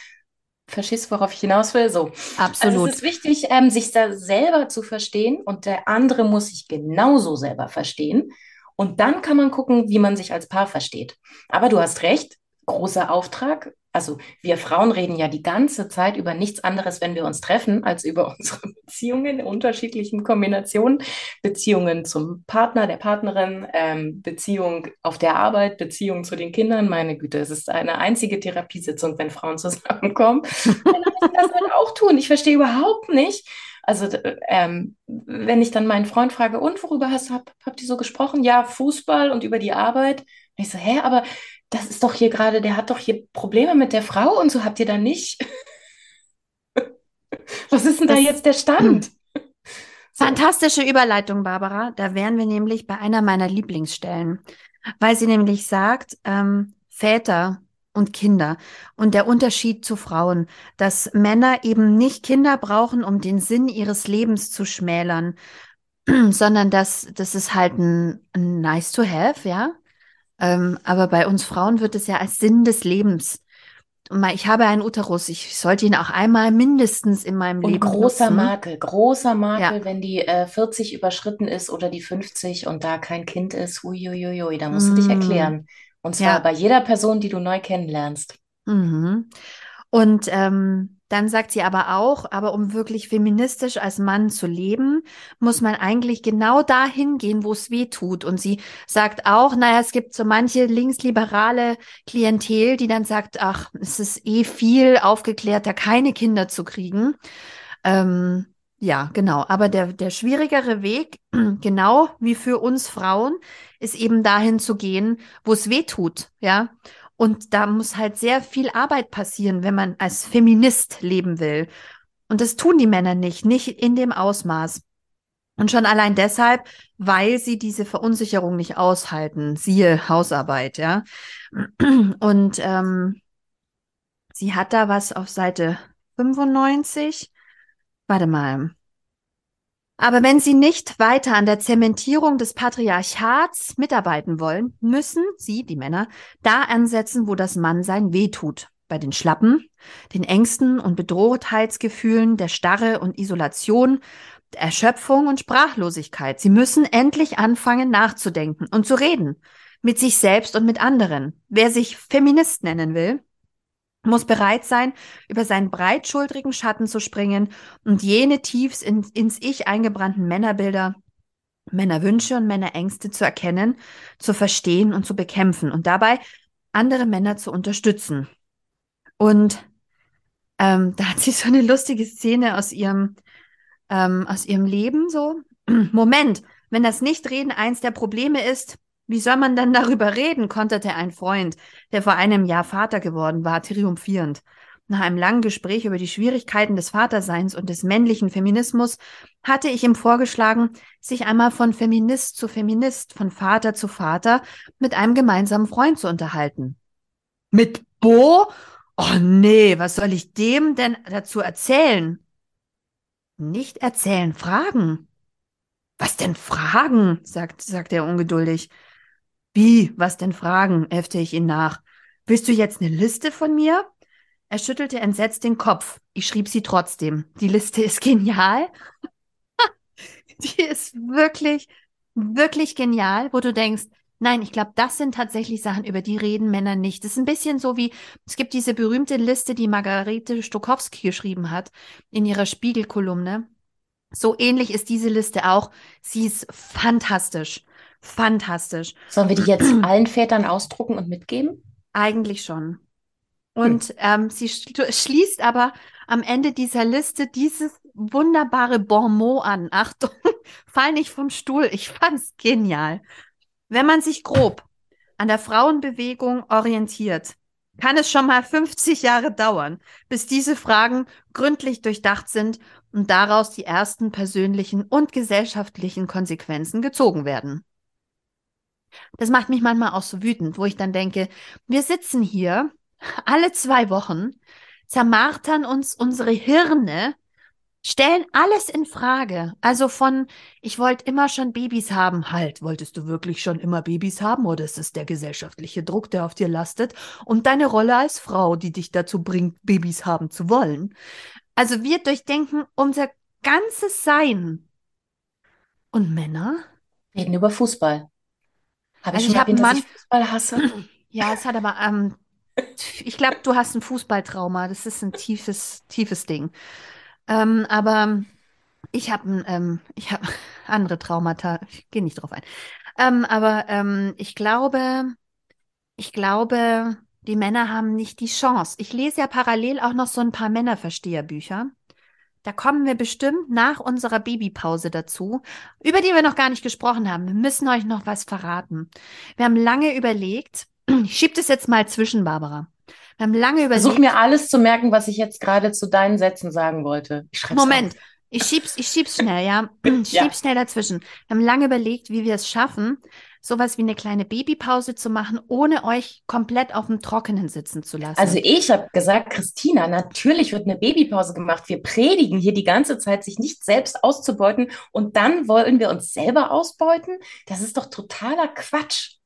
verstehst, worauf ich hinaus will? So. Absolut. Also es ist wichtig, ähm, sich da selber zu verstehen und der andere muss sich genauso selber verstehen. Und dann kann man gucken, wie man sich als Paar versteht. Aber du hast recht, großer Auftrag, also wir Frauen reden ja die ganze Zeit über nichts anderes, wenn wir uns treffen, als über unsere Beziehungen in unterschiedlichen Kombinationen. Beziehungen zum Partner, der Partnerin, ähm, Beziehung auf der Arbeit, Beziehung zu den Kindern. Meine Güte, es ist eine einzige Therapiesitzung, wenn Frauen zusammenkommen. Dann ich das halt auch tun. Ich verstehe überhaupt nicht. Also ähm, wenn ich dann meinen Freund frage, und worüber hast, hab, habt ihr so gesprochen? Ja, Fußball und über die Arbeit. Und ich so, hä, aber das ist doch hier gerade, der hat doch hier Probleme mit der Frau und so habt ihr da nicht. Was ist denn das, da jetzt der Stand? So. Fantastische Überleitung, Barbara. Da wären wir nämlich bei einer meiner Lieblingsstellen, weil sie nämlich sagt, ähm, Väter und Kinder und der Unterschied zu Frauen, dass Männer eben nicht Kinder brauchen, um den Sinn ihres Lebens zu schmälern, sondern dass das ist halt ein, ein nice to have, ja. Ähm, aber bei uns Frauen wird es ja als Sinn des Lebens. Ich habe einen Uterus. Ich sollte ihn auch einmal mindestens in meinem und Leben großer nutzen. Makel, großer Makel, ja. wenn die äh, 40 überschritten ist oder die 50 und da kein Kind ist. Uiuiui, da musst du dich mm. erklären. Und zwar ja. bei jeder Person, die du neu kennenlernst. Mhm. Und ähm, dann sagt sie aber auch, aber um wirklich feministisch als Mann zu leben, muss man eigentlich genau dahin gehen, wo es weh tut. Und sie sagt auch, naja, es gibt so manche linksliberale Klientel, die dann sagt, ach, es ist eh viel aufgeklärter, keine Kinder zu kriegen. Ähm, ja, genau. Aber der, der schwierigere Weg, genau wie für uns Frauen, ist eben dahin zu gehen, wo es weh tut, ja. Und da muss halt sehr viel Arbeit passieren, wenn man als Feminist leben will. Und das tun die Männer nicht, nicht in dem Ausmaß. Und schon allein deshalb, weil sie diese Verunsicherung nicht aushalten. Siehe Hausarbeit, ja. Und ähm, sie hat da was auf Seite 95. Warte mal. Aber wenn Sie nicht weiter an der Zementierung des Patriarchats mitarbeiten wollen, müssen Sie, die Männer, da ansetzen, wo das Mannsein wehtut. Bei den Schlappen, den Ängsten und Bedrohtheitsgefühlen, der Starre und Isolation, der Erschöpfung und Sprachlosigkeit. Sie müssen endlich anfangen nachzudenken und zu reden. Mit sich selbst und mit anderen. Wer sich Feminist nennen will, muss bereit sein, über seinen breitschultrigen Schatten zu springen und jene tiefs in, ins Ich eingebrannten Männerbilder, Männerwünsche und Männerängste zu erkennen, zu verstehen und zu bekämpfen und dabei andere Männer zu unterstützen. Und ähm, da hat sie so eine lustige Szene aus ihrem, ähm, aus ihrem Leben so. Moment, wenn das Nichtreden eins der Probleme ist, wie soll man denn darüber reden, konterte ein Freund, der vor einem Jahr Vater geworden war, triumphierend. Nach einem langen Gespräch über die Schwierigkeiten des Vaterseins und des männlichen Feminismus hatte ich ihm vorgeschlagen, sich einmal von Feminist zu Feminist, von Vater zu Vater mit einem gemeinsamen Freund zu unterhalten. Mit Bo? Oh nee, was soll ich dem denn dazu erzählen? Nicht erzählen, fragen. Was denn fragen? sagt, sagt er ungeduldig. Wie, was denn Fragen? äffte ich ihn nach. Willst du jetzt eine Liste von mir? Er schüttelte entsetzt den Kopf. Ich schrieb sie trotzdem. Die Liste ist genial. Die ist wirklich, wirklich genial, wo du denkst, nein, ich glaube, das sind tatsächlich Sachen, über die reden Männer nicht. Das ist ein bisschen so wie, es gibt diese berühmte Liste, die Margarete Stokowski geschrieben hat in ihrer Spiegelkolumne. So ähnlich ist diese Liste auch. Sie ist fantastisch. Fantastisch. Sollen wir die jetzt allen Vätern ausdrucken und mitgeben? Eigentlich schon. Und hm. ähm, sie schließt aber am Ende dieser Liste dieses wunderbare Bonmot an. Achtung, fall nicht vom Stuhl. Ich fand's genial. Wenn man sich grob an der Frauenbewegung orientiert, kann es schon mal 50 Jahre dauern, bis diese Fragen gründlich durchdacht sind und daraus die ersten persönlichen und gesellschaftlichen Konsequenzen gezogen werden. Das macht mich manchmal auch so wütend, wo ich dann denke, wir sitzen hier alle zwei Wochen, zermartern uns unsere Hirne, stellen alles in Frage. Also von, ich wollte immer schon Babys haben, halt, wolltest du wirklich schon immer Babys haben oder ist es der gesellschaftliche Druck, der auf dir lastet und deine Rolle als Frau, die dich dazu bringt, Babys haben zu wollen? Also wir durchdenken unser ganzes Sein. Und Männer? Reden über Fußball. Habe also ich schon erwähnt, dass ich Fußball hasse? Ja, es hat aber, ähm, ich glaube, du hast ein Fußballtrauma. Das ist ein tiefes, tiefes Ding. Ähm, aber ich habe ähm, ich habe andere Traumata. Ich gehe nicht drauf ein. Ähm, aber ähm, ich glaube, ich glaube, die Männer haben nicht die Chance. Ich lese ja parallel auch noch so ein paar Männerversteherbücher. Da kommen wir bestimmt nach unserer Babypause dazu, über die wir noch gar nicht gesprochen haben. Wir müssen euch noch was verraten. Wir haben lange überlegt, ich schieb das jetzt mal zwischen, Barbara. Wir haben lange überlegt. Versuch mir alles zu merken, was ich jetzt gerade zu deinen Sätzen sagen wollte. Moment, auf. ich schieb's, ich schieb's schnell, ja. Ich ja. schieb's schnell dazwischen. Wir haben lange überlegt, wie wir es schaffen, sowas wie eine kleine Babypause zu machen, ohne euch komplett auf dem Trockenen sitzen zu lassen. Also ich habe gesagt, Christina, natürlich wird eine Babypause gemacht. Wir predigen hier die ganze Zeit, sich nicht selbst auszubeuten und dann wollen wir uns selber ausbeuten. Das ist doch totaler Quatsch.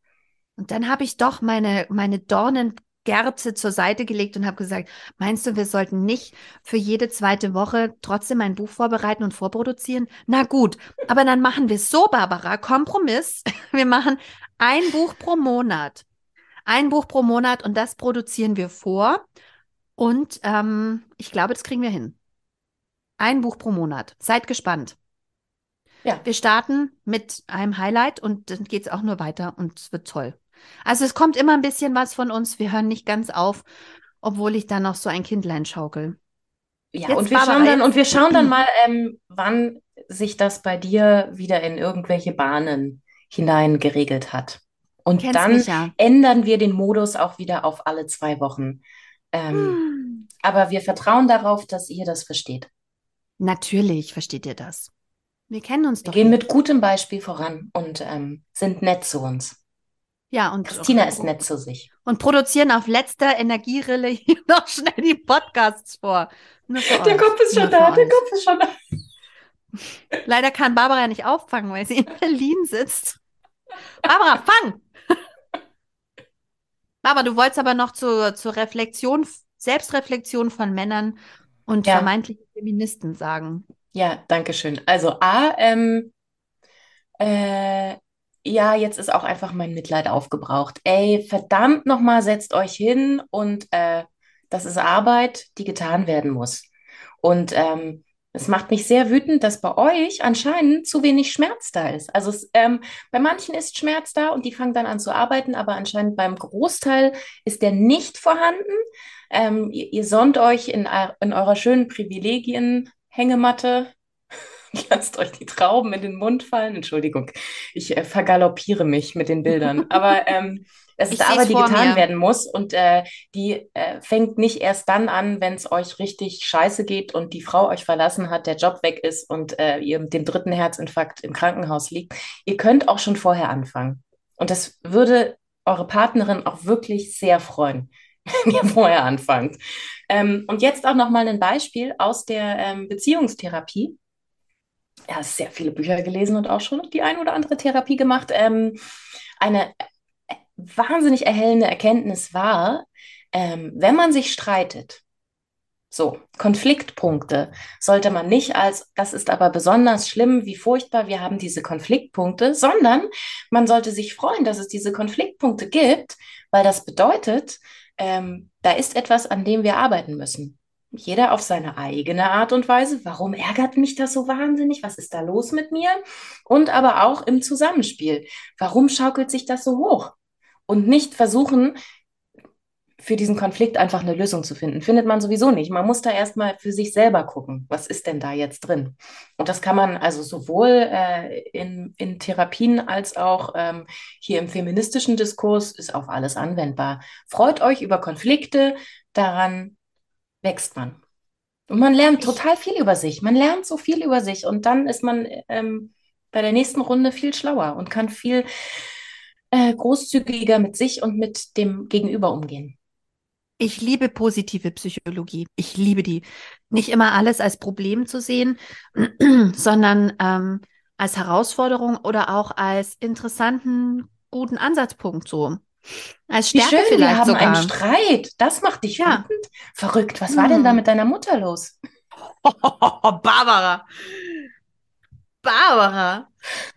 Und dann habe ich doch meine, meine Dornen Gerze zur Seite gelegt und habe gesagt, meinst du, wir sollten nicht für jede zweite Woche trotzdem ein Buch vorbereiten und vorproduzieren? Na gut, aber dann machen wir es so, Barbara, Kompromiss. Wir machen ein Buch pro Monat. Ein Buch pro Monat und das produzieren wir vor. Und ähm, ich glaube, das kriegen wir hin. Ein Buch pro Monat. Seid gespannt. Ja. Wir starten mit einem Highlight und dann geht es auch nur weiter und es wird toll. Also es kommt immer ein bisschen was von uns. Wir hören nicht ganz auf, obwohl ich da noch so ein Kindlein schaukel. Ja, Jetzt und wir schauen dann, und wir schauen dann mal, ähm, wann sich das bei dir wieder in irgendwelche Bahnen hinein geregelt hat. Und dann mich, ja. ändern wir den Modus auch wieder auf alle zwei Wochen. Ähm, hm. Aber wir vertrauen darauf, dass ihr das versteht. Natürlich versteht ihr das. Wir kennen uns doch. Wir gehen nicht. mit gutem Beispiel voran und ähm, sind nett zu uns. Ja, und Christina ist nett zu sich. Und produzieren auf letzter Energierille hier noch schnell die Podcasts vor. der. Kopf ist schon da, der Kopf ist schon da. Leider kann Barbara ja nicht auffangen, weil sie in Berlin sitzt. Barbara, fang! Barbara, du wolltest aber noch zur, zur Reflexion, Selbstreflexion von Männern und ja. vermeintlichen Feministen sagen. Ja, danke schön. Also A, ähm, äh, ja, jetzt ist auch einfach mein Mitleid aufgebraucht. Ey, verdammt nochmal, setzt euch hin und äh, das ist Arbeit, die getan werden muss. Und ähm, es macht mich sehr wütend, dass bei euch anscheinend zu wenig Schmerz da ist. Also es, ähm, bei manchen ist Schmerz da und die fangen dann an zu arbeiten, aber anscheinend beim Großteil ist der nicht vorhanden. Ähm, ihr, ihr sonnt euch in, in eurer schönen Privilegien-Hängematte. Lasst euch die Trauben in den Mund fallen. Entschuldigung, ich äh, vergaloppiere mich mit den Bildern. Aber ähm, es ist Arbeit, die getan mir. werden muss und äh, die äh, fängt nicht erst dann an, wenn es euch richtig scheiße geht und die Frau euch verlassen hat, der Job weg ist und äh, ihr mit dem dritten Herzinfarkt im Krankenhaus liegt. Ihr könnt auch schon vorher anfangen. Und das würde eure Partnerin auch wirklich sehr freuen, wenn ihr vorher anfangt. Ähm, und jetzt auch noch mal ein Beispiel aus der ähm, Beziehungstherapie. Ja, sehr viele Bücher gelesen und auch schon die ein oder andere Therapie gemacht. Ähm, eine wahnsinnig erhellende Erkenntnis war, ähm, wenn man sich streitet, so, Konfliktpunkte sollte man nicht als, das ist aber besonders schlimm, wie furchtbar, wir haben diese Konfliktpunkte, sondern man sollte sich freuen, dass es diese Konfliktpunkte gibt, weil das bedeutet, ähm, da ist etwas, an dem wir arbeiten müssen. Jeder auf seine eigene Art und Weise. Warum ärgert mich das so wahnsinnig? Was ist da los mit mir? Und aber auch im Zusammenspiel. Warum schaukelt sich das so hoch? und nicht versuchen, für diesen Konflikt einfach eine Lösung zu finden. Findet man sowieso nicht. Man muss da erstmal für sich selber gucken, was ist denn da jetzt drin. Und das kann man also sowohl äh, in, in Therapien als auch ähm, hier im feministischen Diskurs ist auf alles anwendbar. Freut euch über Konflikte, daran wächst man. Und man lernt total viel über sich. Man lernt so viel über sich und dann ist man ähm, bei der nächsten Runde viel schlauer und kann viel äh, großzügiger mit sich und mit dem Gegenüber umgehen. Ich liebe positive Psychologie. Ich liebe die. Nicht immer alles als Problem zu sehen, sondern ähm, als Herausforderung oder auch als interessanten, guten Ansatzpunkt so. Als Stärke Wie schön, vielleicht wir haben sogar. einen Streit. Das macht dich ja. wütend. Verrückt. Was hm. war denn da hm. mit deiner Mutter los? Barbara. Barbara.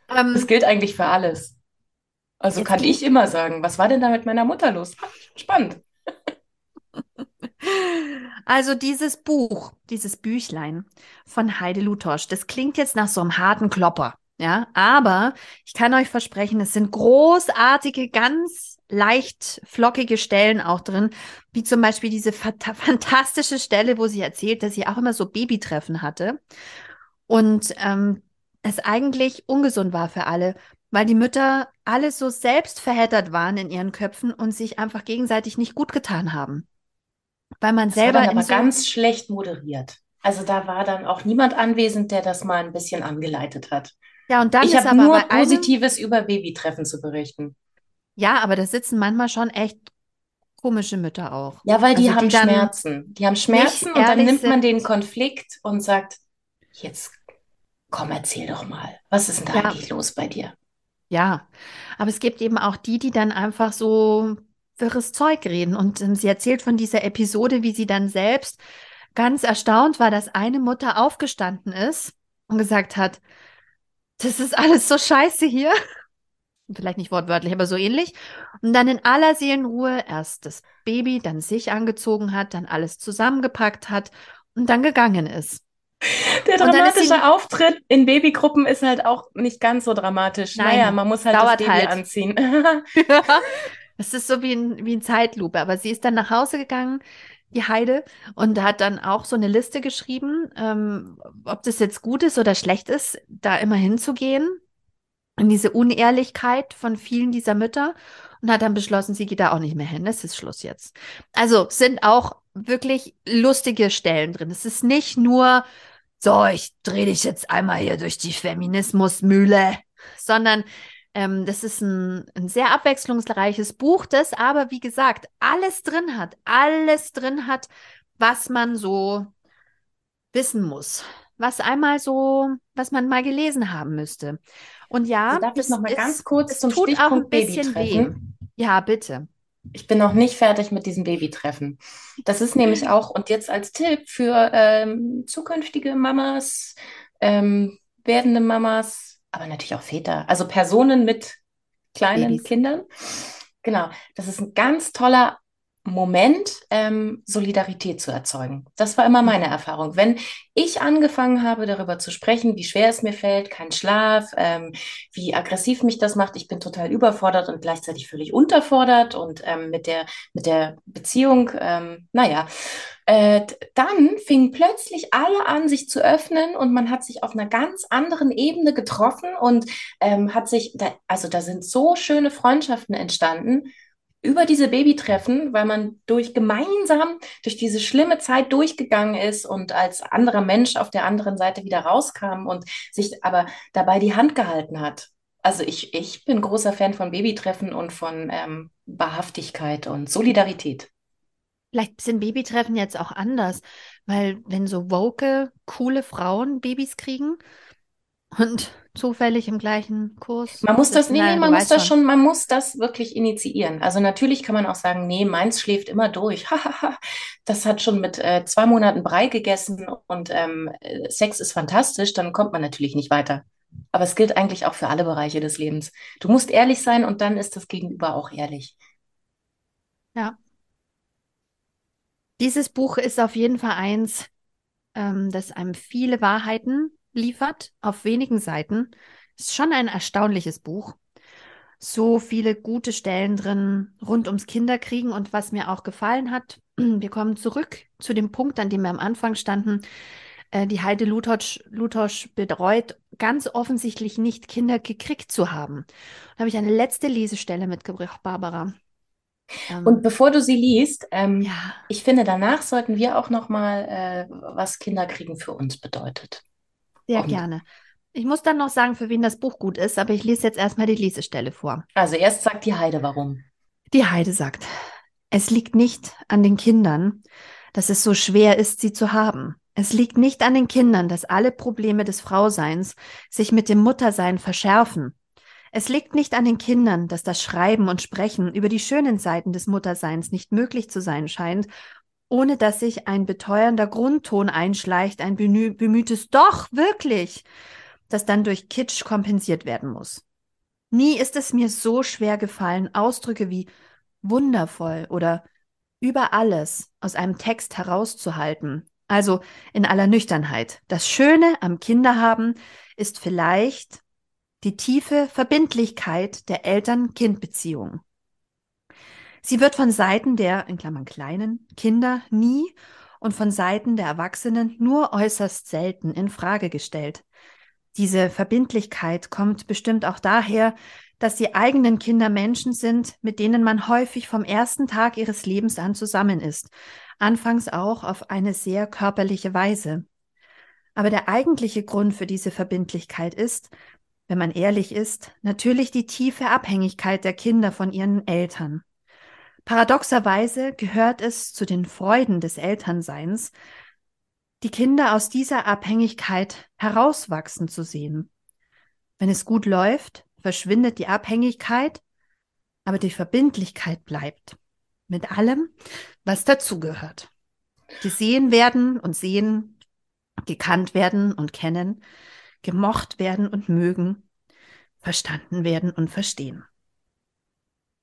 Ähm, das gilt eigentlich für alles. Also kann ich immer sagen, was war denn da mit meiner Mutter los? Spannend. Also dieses Buch, dieses Büchlein von Heide Lutosch, das klingt jetzt nach so einem harten Klopper, ja, aber ich kann euch versprechen, es sind großartige, ganz leicht flockige Stellen auch drin, wie zum Beispiel diese fantastische Stelle, wo sie erzählt, dass sie auch immer so Babytreffen hatte und ähm, es eigentlich ungesund war für alle weil die Mütter alle so selbst verheddert waren in ihren Köpfen und sich einfach gegenseitig nicht gut getan haben. Weil man das selber. War dann aber so ganz schlecht moderiert. Also da war dann auch niemand anwesend, der das mal ein bisschen angeleitet hat. Ja, und dann ich habe nur Positives einem... über Babytreffen zu berichten. Ja, aber da sitzen manchmal schon echt komische Mütter auch. Ja, weil die also haben die Schmerzen. Die haben Schmerzen und dann nimmt man den Konflikt und sagt, jetzt komm, erzähl doch mal, was ist denn da ja. eigentlich los bei dir? Ja, aber es gibt eben auch die, die dann einfach so wirres Zeug reden. Und ähm, sie erzählt von dieser Episode, wie sie dann selbst ganz erstaunt war, dass eine Mutter aufgestanden ist und gesagt hat, das ist alles so scheiße hier. Vielleicht nicht wortwörtlich, aber so ähnlich. Und dann in aller Seelenruhe erst das Baby, dann sich angezogen hat, dann alles zusammengepackt hat und dann gegangen ist. Der dramatische Auftritt in Babygruppen ist halt auch nicht ganz so dramatisch. Nein, naja, man muss halt das Baby halt. anziehen. ja, es ist so wie ein, wie ein Zeitlupe. Aber sie ist dann nach Hause gegangen, die Heide, und hat dann auch so eine Liste geschrieben, ähm, ob das jetzt gut ist oder schlecht ist, da immer hinzugehen. In diese Unehrlichkeit von vielen dieser Mütter und hat dann beschlossen, sie geht da auch nicht mehr hin. Es ist Schluss jetzt. Also sind auch wirklich lustige Stellen drin. Es ist nicht nur so, ich drehe dich jetzt einmal hier durch die Feminismusmühle, sondern ähm, das ist ein, ein sehr abwechslungsreiches Buch, das aber, wie gesagt, alles drin hat, alles drin hat, was man so wissen muss, was einmal so, was man mal gelesen haben müsste. Und ja, also darf ich noch mal ganz kurz zum tut Stichpunkt auch ein bisschen weh. Ja, bitte. Ich bin noch nicht fertig mit diesem Babytreffen. Das ist nämlich auch, und jetzt als Tipp für ähm, zukünftige Mamas, ähm, werdende Mamas, aber natürlich auch Väter, also Personen mit kleinen Babys. Kindern. Genau, das ist ein ganz toller Moment, ähm, Solidarität zu erzeugen. Das war immer meine Erfahrung. Wenn ich angefangen habe, darüber zu sprechen, wie schwer es mir fällt, kein Schlaf, ähm, wie aggressiv mich das macht, ich bin total überfordert und gleichzeitig völlig unterfordert und ähm, mit der, mit der Beziehung, ähm, naja, äh, dann fingen plötzlich alle an, sich zu öffnen und man hat sich auf einer ganz anderen Ebene getroffen und ähm, hat sich, da, also da sind so schöne Freundschaften entstanden über diese Babytreffen, weil man durch gemeinsam durch diese schlimme Zeit durchgegangen ist und als anderer Mensch auf der anderen Seite wieder rauskam und sich aber dabei die Hand gehalten hat. Also ich, ich bin großer Fan von Babytreffen und von ähm, Wahrhaftigkeit und Solidarität. Vielleicht sind Babytreffen jetzt auch anders, weil wenn so woke, coole Frauen Babys kriegen und zufällig im gleichen Kurs. Man muss das, nee, nee, man muss das schon, man muss das wirklich initiieren. Also natürlich kann man auch sagen, nee, meins schläft immer durch. das hat schon mit äh, zwei Monaten Brei gegessen und ähm, Sex ist fantastisch, dann kommt man natürlich nicht weiter. Aber es gilt eigentlich auch für alle Bereiche des Lebens. Du musst ehrlich sein und dann ist das Gegenüber auch ehrlich. Ja. Dieses Buch ist auf jeden Fall eins, ähm, das einem viele Wahrheiten liefert auf wenigen Seiten. Ist schon ein erstaunliches Buch. So viele gute Stellen drin rund ums Kinderkriegen und was mir auch gefallen hat, wir kommen zurück zu dem Punkt, an dem wir am Anfang standen. Äh, die Heide Lutosch, Lutosch betreut ganz offensichtlich nicht Kinder gekriegt zu haben. Da habe ich eine letzte Lesestelle mitgebracht, Barbara. Ähm, und bevor du sie liest, ähm, ja. ich finde, danach sollten wir auch noch mal, äh, was Kinderkriegen für uns bedeutet. Sehr gerne. Ich muss dann noch sagen, für wen das Buch gut ist, aber ich lese jetzt erstmal die Lesestelle vor. Also erst sagt die Heide warum. Die Heide sagt, es liegt nicht an den Kindern, dass es so schwer ist, sie zu haben. Es liegt nicht an den Kindern, dass alle Probleme des Frauseins sich mit dem Muttersein verschärfen. Es liegt nicht an den Kindern, dass das Schreiben und Sprechen über die schönen Seiten des Mutterseins nicht möglich zu sein scheint ohne dass sich ein beteuernder Grundton einschleicht, ein bemühtes Doch, wirklich, das dann durch Kitsch kompensiert werden muss. Nie ist es mir so schwer gefallen, Ausdrücke wie wundervoll oder über alles aus einem Text herauszuhalten. Also in aller Nüchternheit. Das Schöne am Kinderhaben ist vielleicht die tiefe Verbindlichkeit der Eltern-Kind-Beziehung. Sie wird von Seiten der, in Klammern kleinen, Kinder nie und von Seiten der Erwachsenen nur äußerst selten in Frage gestellt. Diese Verbindlichkeit kommt bestimmt auch daher, dass die eigenen Kinder Menschen sind, mit denen man häufig vom ersten Tag ihres Lebens an zusammen ist, anfangs auch auf eine sehr körperliche Weise. Aber der eigentliche Grund für diese Verbindlichkeit ist, wenn man ehrlich ist, natürlich die tiefe Abhängigkeit der Kinder von ihren Eltern. Paradoxerweise gehört es zu den Freuden des Elternseins, die Kinder aus dieser Abhängigkeit herauswachsen zu sehen. Wenn es gut läuft, verschwindet die Abhängigkeit, aber die Verbindlichkeit bleibt. Mit allem, was dazugehört. Gesehen werden und sehen, gekannt werden und kennen, gemocht werden und mögen, verstanden werden und verstehen.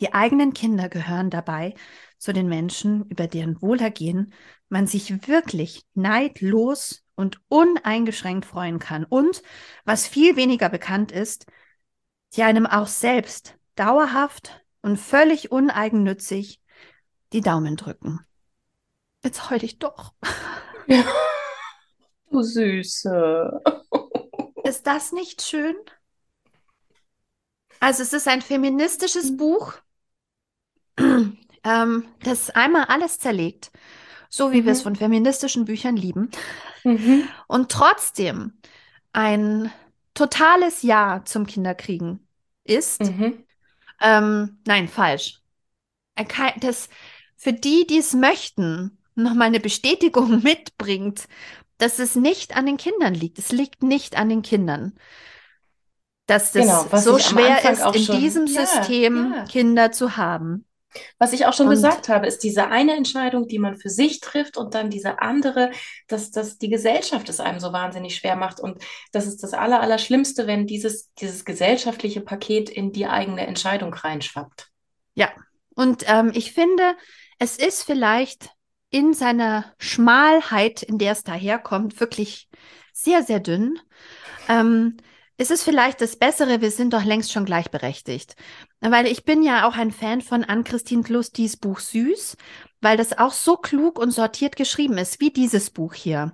Die eigenen Kinder gehören dabei zu den Menschen, über deren Wohlergehen man sich wirklich neidlos und uneingeschränkt freuen kann und, was viel weniger bekannt ist, die einem auch selbst dauerhaft und völlig uneigennützig die Daumen drücken. Jetzt heul ich doch. Ja. Du Süße. Ist das nicht schön? Also es ist ein feministisches Buch, ähm, das einmal alles zerlegt, so wie mhm. wir es mhm. von feministischen Büchern lieben. Mhm. Und trotzdem ein totales Ja zum Kinderkriegen ist. Mhm. Ähm, nein, falsch. Das für die, die es möchten, nochmal eine Bestätigung mitbringt, dass es nicht an den Kindern liegt. Es liegt nicht an den Kindern. Dass das genau, so schwer ist, in schon, diesem ja, System ja. Kinder zu haben. Was ich auch schon und, gesagt habe, ist diese eine Entscheidung, die man für sich trifft und dann diese andere, dass, dass die Gesellschaft es einem so wahnsinnig schwer macht. Und das ist das Aller, Allerschlimmste, wenn dieses, dieses gesellschaftliche Paket in die eigene Entscheidung reinschwappt. Ja, und ähm, ich finde, es ist vielleicht in seiner Schmalheit, in der es daherkommt, wirklich sehr, sehr dünn. Ähm, ist es vielleicht das Bessere, wir sind doch längst schon gleichberechtigt. Weil ich bin ja auch ein Fan von Ann-Christine Klustis Buch Süß, weil das auch so klug und sortiert geschrieben ist, wie dieses Buch hier.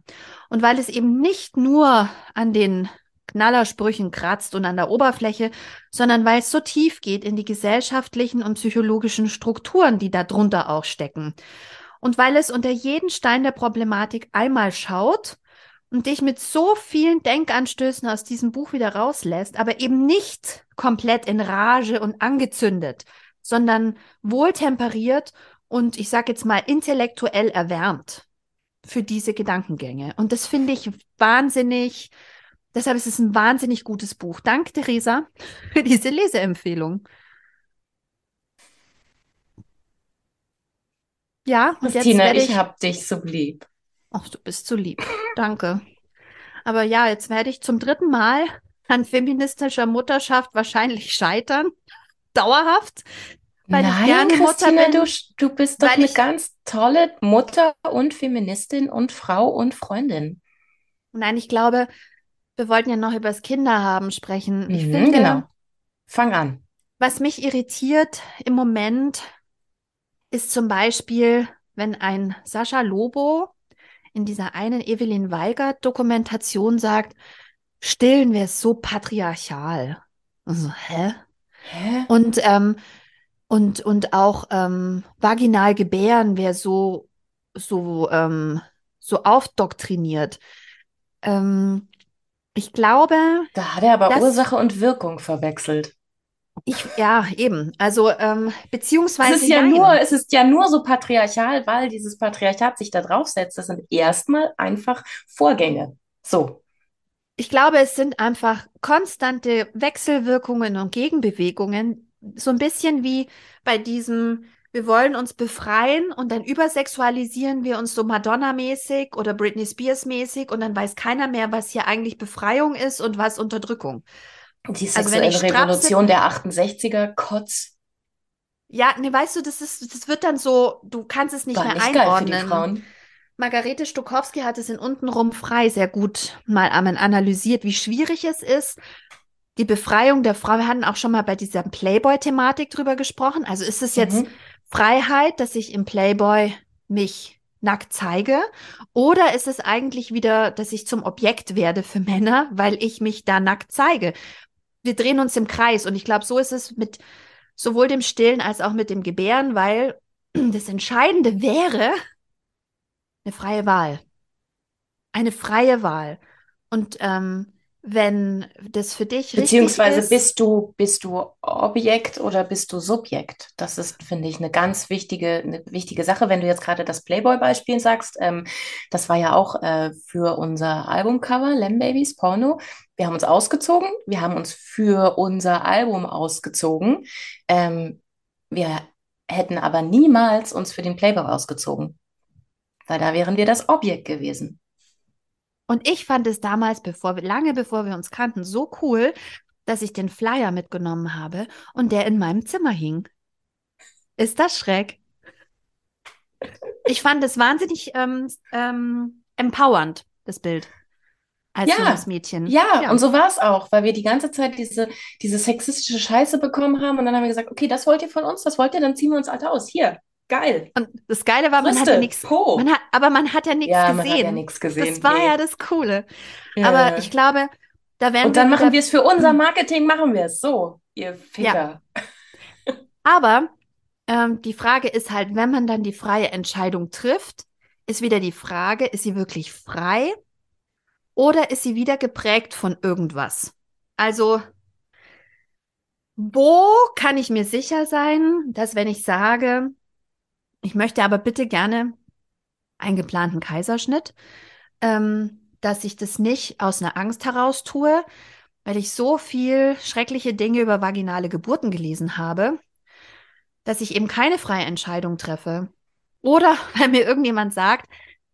Und weil es eben nicht nur an den Knallersprüchen kratzt und an der Oberfläche, sondern weil es so tief geht in die gesellschaftlichen und psychologischen Strukturen, die da drunter auch stecken. Und weil es unter jeden Stein der Problematik einmal schaut und dich mit so vielen Denkanstößen aus diesem Buch wieder rauslässt, aber eben nicht komplett in Rage und angezündet, sondern wohltemperiert und ich sage jetzt mal intellektuell erwärmt für diese Gedankengänge. Und das finde ich wahnsinnig Deshalb ist es ein wahnsinnig gutes Buch. Danke, Theresa, für diese Leseempfehlung. Ja, und Christina, jetzt ich, ich hab dich so lieb. Ach, du bist so lieb. Danke. Aber ja, jetzt werde ich zum dritten Mal an feministischer Mutterschaft wahrscheinlich scheitern. Dauerhaft. Weil Nein, ich gerne Mutter bin, du, du bist doch eine ich, ganz tolle Mutter und Feministin und Frau und Freundin. Nein, ich glaube, wir wollten ja noch über das Kinderhaben sprechen. Ich mhm, finde, genau. Fang an. Was mich irritiert im Moment ist zum Beispiel, wenn ein Sascha Lobo in dieser einen Evelyn Weigert Dokumentation sagt, stillen wir es so patriarchal. Also, hä? Hä? Und, ähm, und, und auch ähm, vaginal gebären wäre so, so, ähm, so aufdoktriniert. Ähm, ich glaube. Da hat er aber Ursache und Wirkung verwechselt. Ich, ja, eben. Also, ähm, beziehungsweise. Es ist ja nein. nur, es ist ja nur so patriarchal, weil dieses Patriarchat sich da draufsetzt. Das sind erstmal einfach Vorgänge. So. Ich glaube, es sind einfach konstante Wechselwirkungen und Gegenbewegungen. So ein bisschen wie bei diesem wir wollen uns befreien und dann übersexualisieren wir uns so Madonna-mäßig oder Britney Spears-mäßig und dann weiß keiner mehr, was hier eigentlich Befreiung ist und was Unterdrückung. Die sexuelle also Revolution der 68er, Kotz. Ja, ne, weißt du, das ist, das wird dann so, du kannst es nicht War mehr nicht einordnen. Margarete Stokowski hat es in Untenrum frei sehr gut mal analysiert, wie schwierig es ist, die Befreiung der Frau. Wir hatten auch schon mal bei dieser Playboy-Thematik drüber gesprochen. Also ist es jetzt mhm. Freiheit, dass ich im Playboy mich nackt zeige? Oder ist es eigentlich wieder, dass ich zum Objekt werde für Männer, weil ich mich da nackt zeige? Wir drehen uns im Kreis und ich glaube, so ist es mit sowohl dem Stillen als auch mit dem Gebären, weil das Entscheidende wäre eine freie Wahl. Eine freie Wahl. Und ähm, wenn das für dich Beziehungsweise ist. bist du, bist du Objekt oder bist du Subjekt? Das ist, finde ich, eine ganz wichtige, eine wichtige Sache. Wenn du jetzt gerade das Playboy-Beispiel sagst, ähm, das war ja auch äh, für unser Albumcover, Lem Babies Porno. Wir haben uns ausgezogen, wir haben uns für unser Album ausgezogen. Ähm, wir hätten aber niemals uns für den Playboy ausgezogen, weil da wären wir das Objekt gewesen. Und ich fand es damals, bevor wir, lange bevor wir uns kannten, so cool, dass ich den Flyer mitgenommen habe und der in meinem Zimmer hing. Ist das schräg? Ich fand es wahnsinnig ähm, ähm, empowernd, das Bild. Als Ja, junges Mädchen. ja, Ja. und so war es auch, weil wir die ganze Zeit diese, diese sexistische Scheiße bekommen haben und dann haben wir gesagt, okay, das wollt ihr von uns, das wollt ihr, dann ziehen wir uns alle aus. Hier, geil. Und das Geile war, man hat ja nichts, man hat, aber man hat ja nichts Ja, man hat ja gesehen. nichts gesehen. Das war Nee. ja das Coole. Ja. Aber ich glaube, da werden Und dann wir machen wir es für unser Marketing, machen wir es so, ihr Ficker. aber ähm, die Frage ist halt, wenn man dann die freie Entscheidung trifft, ist wieder die Frage, ist sie wirklich frei oder ist sie wieder geprägt von irgendwas? Also, wo kann ich mir sicher sein, dass wenn ich sage, ich möchte aber bitte gerne einen geplanten Kaiserschnitt, ähm, dass ich das nicht aus einer Angst heraus tue, weil ich so viel schreckliche Dinge über vaginale Geburten gelesen habe, dass ich eben keine freie Entscheidung treffe. Oder weil mir irgendjemand sagt,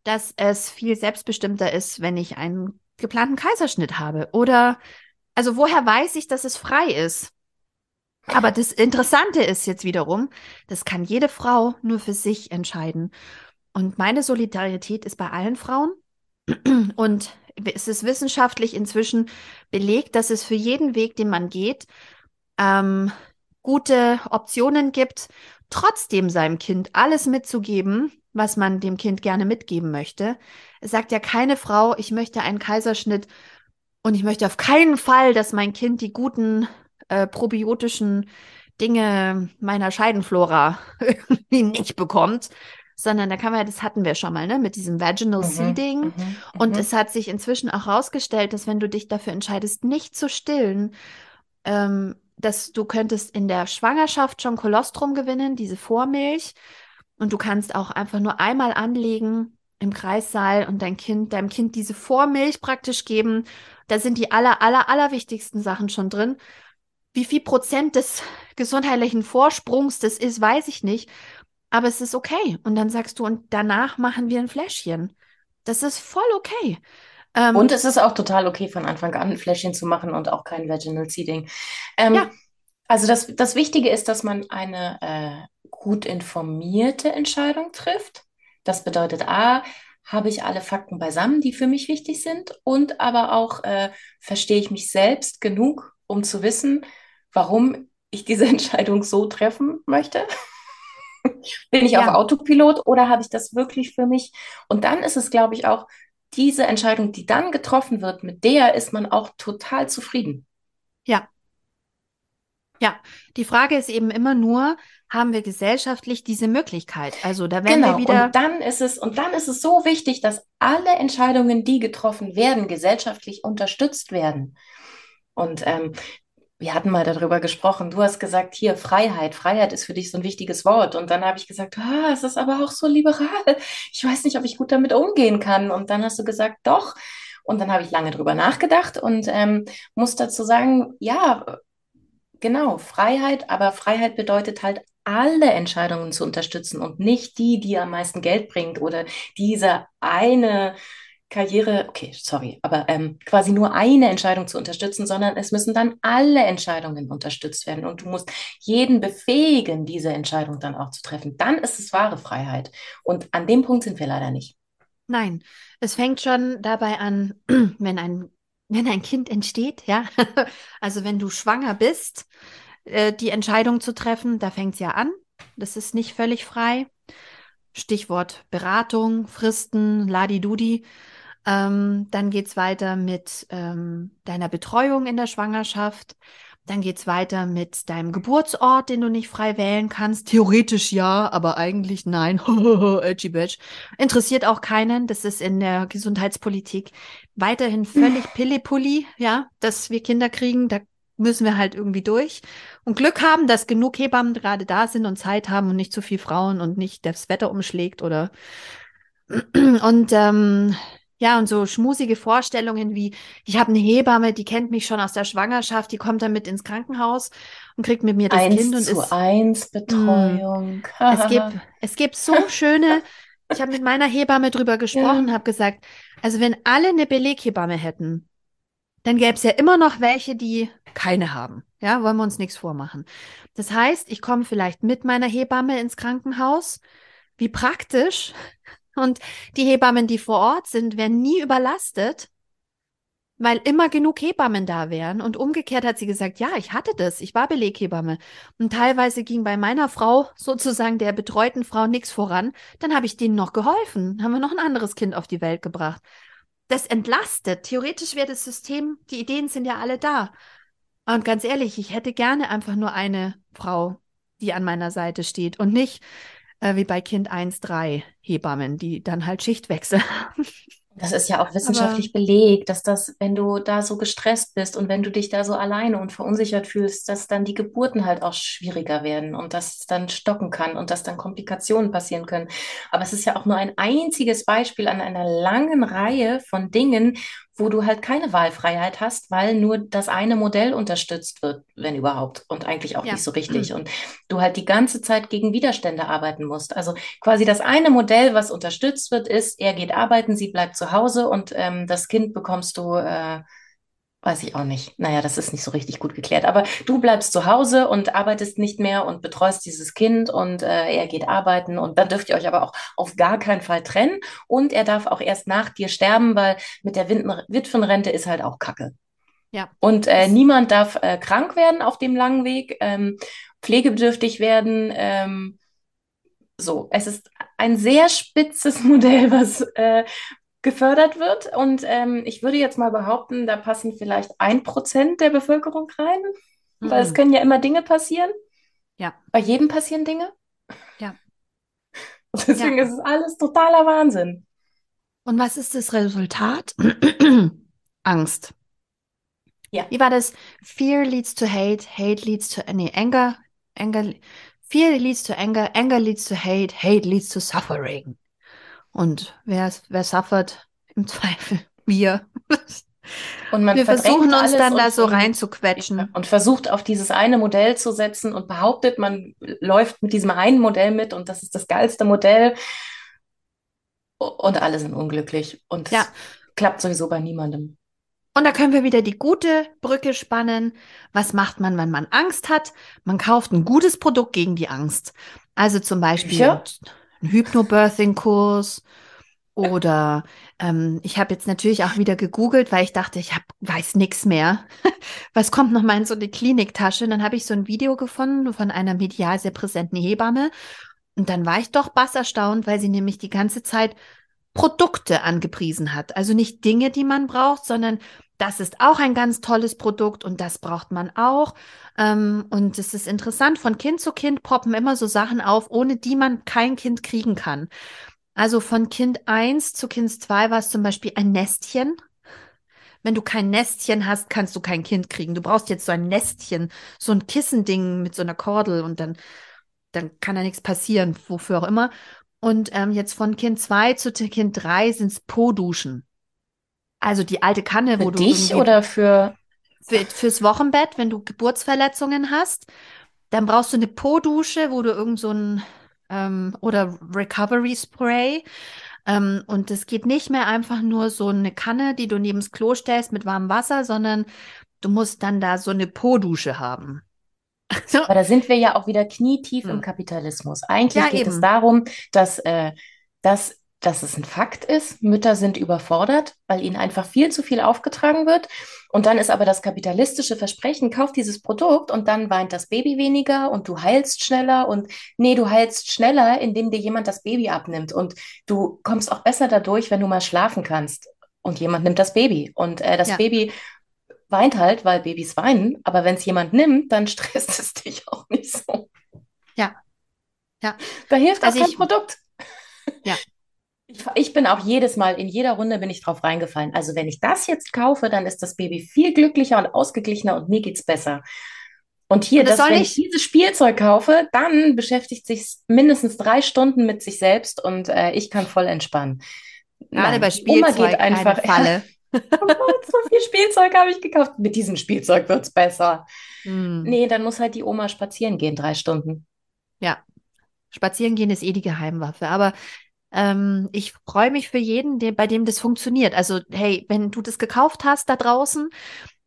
dass es viel selbstbestimmter ist, wenn ich einen geplanten Kaiserschnitt habe. Oder, also woher weiß ich, dass es frei ist? Aber das Interessante ist jetzt wiederum, das kann jede Frau nur für sich entscheiden. Und meine Solidarität ist bei allen Frauen. Und es ist wissenschaftlich inzwischen belegt, dass es für jeden Weg, den man geht, ähm, gute Optionen gibt, trotzdem seinem Kind alles mitzugeben, was man dem Kind gerne mitgeben möchte. Es sagt ja keine Frau, ich möchte einen Kaiserschnitt und ich möchte auf keinen Fall, dass mein Kind die guten äh, probiotischen Dinge meiner Scheidenflora irgendwie nicht bekommt, sondern da kann man, das hatten wir schon mal, ne, mit diesem Vaginal Mhm, Seeding. mhm, Und mhm. es hat sich inzwischen auch herausgestellt, dass wenn du dich dafür entscheidest, nicht zu stillen, ähm, dass du könntest in der Schwangerschaft schon Kolostrum gewinnen, diese Vormilch. Und du kannst auch einfach nur einmal anlegen im Kreissaal und dein Kind, deinem Kind diese Vormilch praktisch geben. Da sind die aller, aller, aller wichtigsten Sachen schon drin. Wie viel Prozent des gesundheitlichen Vorsprungs das ist, weiß ich nicht. Aber es ist okay. Und dann sagst du, und danach machen wir ein Fläschchen. Das ist voll okay. Ähm, Und es ist auch total okay, von Anfang an ein Fläschchen zu machen und auch kein Vaginal Seeding. Ähm, Ja. Also das, das Wichtige ist, dass man eine äh, gut informierte Entscheidung trifft. Das bedeutet, A, habe ich alle Fakten beisammen, die für mich wichtig sind und aber auch äh, verstehe ich mich selbst genug, um zu wissen, warum ich diese Entscheidung so treffen möchte. Bin ich auf Ja. Autopilot oder habe ich das wirklich für mich? Und dann ist es, glaube ich, auch diese Entscheidung, die dann getroffen wird, mit der ist man auch total zufrieden. Ja. Ja, die Frage ist eben immer nur, haben wir gesellschaftlich diese Möglichkeit? Also da werden Genau, wir wieder, und dann ist es, und dann ist es so wichtig, dass alle Entscheidungen, die getroffen werden, gesellschaftlich unterstützt werden. Und ähm, wir hatten mal darüber gesprochen. Du hast gesagt, hier Freiheit. Freiheit ist für dich so ein wichtiges Wort. Und dann habe ich gesagt, ah, es ist aber auch so liberal. Ich weiß nicht, ob ich gut damit umgehen kann. Und dann hast du gesagt, doch. Und dann habe ich lange drüber nachgedacht und ähm, muss dazu sagen, ja, genau, Freiheit. Aber Freiheit bedeutet halt, alle Entscheidungen zu unterstützen und nicht die, die am meisten Geld bringt oder diese eine Karriere, okay, sorry, aber ähm, quasi nur eine Entscheidung zu unterstützen, sondern es müssen dann alle Entscheidungen unterstützt werden und du musst jeden befähigen, diese Entscheidung dann auch zu treffen. Dann ist es wahre Freiheit. Und an dem Punkt sind wir leider nicht. nein, es fängt schon dabei an, wenn ein, wenn ein Kind entsteht, ja, also wenn du schwanger bist, äh, die Entscheidung zu treffen, da fängt es ja an. Das ist nicht völlig frei. Stichwort Beratung, Fristen, Ladi-Dudi. Ähm, dann geht's weiter mit ähm, deiner Betreuung in der Schwangerschaft. Dann geht's weiter mit deinem Geburtsort, den du nicht frei wählen kannst. Theoretisch ja, aber eigentlich nein. Edgy Badge. Interessiert auch keinen. Das ist in der Gesundheitspolitik weiterhin völlig Pillepulli, ja, dass wir Kinder kriegen. Da müssen wir halt irgendwie durch. Und Glück haben, dass genug Hebammen gerade da sind und Zeit haben und nicht zu viel Frauen und nicht das Wetter umschlägt oder und ähm, ja, und so schmusige Vorstellungen wie, ich habe eine Hebamme, die kennt mich schon aus der Schwangerschaft, die kommt dann mit ins Krankenhaus und kriegt mit mir das Eins Kind und zu ist. eins Betreuung. Es gibt, es gibt so schöne, ich habe mit meiner Hebamme drüber gesprochen, Ja. habe gesagt, also wenn alle eine Beleghebamme hätten, dann gäbe es ja immer noch welche, die keine haben. Ja, wollen wir uns nichts vormachen. Das heißt, ich komme vielleicht mit meiner Hebamme ins Krankenhaus. Wie praktisch. Und die Hebammen, die vor Ort sind, werden nie überlastet, weil immer genug Hebammen da wären. Und umgekehrt hat sie gesagt, ja, ich hatte das, ich war Beleghebamme. Und teilweise ging bei meiner Frau, sozusagen der betreuten Frau, nichts voran. Dann habe ich denen noch geholfen, haben wir noch ein anderes Kind auf die Welt gebracht. Das entlastet. Theoretisch wäre das System, die Ideen sind ja alle da. Und ganz ehrlich, ich hätte gerne einfach nur eine Frau, die an meiner Seite steht und nicht äh, wie bei Kind 1, 3 Hebammen, die dann halt Schichtwechsel haben. Das ist ja auch wissenschaftlich Aber belegt, dass das, wenn du da so gestresst bist und wenn du dich da so alleine und verunsichert fühlst, dass dann die Geburten halt auch schwieriger werden und dass es dann stocken kann und dass dann Komplikationen passieren können. Aber es ist ja auch nur ein einziges Beispiel an einer langen Reihe von Dingen, wo du halt keine Wahlfreiheit hast, weil nur das eine Modell unterstützt wird, wenn überhaupt, und eigentlich auch ja. nicht so richtig. Und du halt die ganze Zeit gegen Widerstände arbeiten musst. Also quasi das eine Modell, was unterstützt wird, ist, er geht arbeiten, sie bleibt zu Hause und ähm, das Kind bekommst du äh, Weiß ich auch nicht. Naja, das ist nicht so richtig gut geklärt. Aber du bleibst zu Hause und arbeitest nicht mehr und betreust dieses Kind und äh, er geht arbeiten und dann dürft ihr euch aber auch auf gar keinen Fall trennen und er darf auch erst nach dir sterben, weil mit der Witwenrente ist halt auch Kacke. Ja. Und äh, niemand darf äh, krank werden auf dem langen Weg, ähm, pflegebedürftig werden. Ähm, so, es ist ein sehr spitzes Modell, was, äh, gefördert wird. Und ähm, ich würde jetzt mal behaupten, da passen vielleicht ein Prozent der Bevölkerung rein, mhm. weil es können ja immer Dinge passieren. Ja. Bei jedem passieren Dinge. Ja. Und deswegen ja. ist es alles totaler Wahnsinn. Und was ist das Resultat? Angst. Ja. Wie war das? Fear leads to hate, hate leads to nee, anger, anger, fear leads to anger, anger leads to hate, hate leads to suffering. Und wer, wer suffert? Im Zweifel wir. Und man wir versuchen uns dann da so reinzuquetschen. Und versucht auf dieses eine Modell zu setzen und behauptet, man läuft mit diesem einen Modell mit und das ist das geilste Modell. Und alle sind unglücklich. Und ja. klappt sowieso bei niemandem. Und da können wir wieder die gute Brücke spannen. Was macht man, wenn man Angst hat? Man kauft ein gutes Produkt gegen die Angst. Also zum Beispiel. Ja einen Hypnobirthing-Kurs oder ähm, ich habe jetzt natürlich auch wieder gegoogelt, weil ich dachte, ich hab, weiß nichts mehr. Was kommt noch mal in so eine Kliniktasche? Und dann habe ich so ein Video gefunden von einer medial sehr präsenten Hebamme. Und dann war ich doch bass erstaunt, weil sie nämlich die ganze Zeit Produkte angepriesen hat. Also nicht Dinge, die man braucht, sondern das ist auch ein ganz tolles Produkt und das braucht man auch. Ähm, und es ist interessant, von Kind zu Kind poppen immer so Sachen auf, ohne die man kein Kind kriegen kann. Also von Kind 1 zu Kind 2 war es zum Beispiel ein Nestchen. Wenn du kein Nestchen hast, kannst du kein Kind kriegen. Du brauchst jetzt so ein Nestchen, so ein Kissending mit so einer Kordel und dann, dann kann da nichts passieren, wofür auch immer. Und ähm, jetzt von Kind 2 zu Kind 3 sind es Po-Duschen. Also die alte Kanne, für wo du. Dich oder für, für. Fürs Wochenbett, wenn du Geburtsverletzungen hast, dann brauchst du eine Po-Dusche, wo du irgend so ein ähm, oder Recovery Spray. Ähm, und es geht nicht mehr einfach nur so eine Kanne, die du neben das Klo stellst mit warmem Wasser, sondern du musst dann da so eine Po-Dusche haben. So. Aber da sind wir ja auch wieder knietief hm. im Kapitalismus. Eigentlich ja, geht eben. es darum, dass, äh, dass dass es ein Fakt ist, Mütter sind überfordert, weil ihnen einfach viel zu viel aufgetragen wird. Und dann ist aber das kapitalistische Versprechen, kauf dieses Produkt und dann weint das Baby weniger und du heilst schneller und nee, du heilst schneller, indem dir jemand das Baby abnimmt und du kommst auch besser dadurch, wenn du mal schlafen kannst und jemand nimmt das Baby und äh, das ja. Baby weint halt, weil Babys weinen, aber wenn es jemand nimmt, dann stresst es dich auch nicht so. Ja. Ja. Da hilft also auch kein ich, Produkt. Ja. Ich, ich, bin auch jedes Mal, in jeder Runde bin ich drauf reingefallen. Also wenn ich das jetzt kaufe, dann ist das Baby viel glücklicher und ausgeglichener und mir geht's besser. Und hier, und das dass, wenn ich dieses Spielzeug kaufe, dann beschäftigt sich mindestens drei Stunden mit sich selbst und äh, ich kann voll entspannen. Gerade Nein, bei Spielzeug Oma geht einfach. Falle. So viel Spielzeug habe ich gekauft. Mit diesem Spielzeug wird's besser. Hm. Nee, dann muss halt die Oma spazieren gehen, drei Stunden. Ja. Spazieren gehen ist eh die Geheimwaffe. Aber Ähm, ich freue mich für jeden, der, bei dem das funktioniert. Also, hey, wenn du das gekauft hast da draußen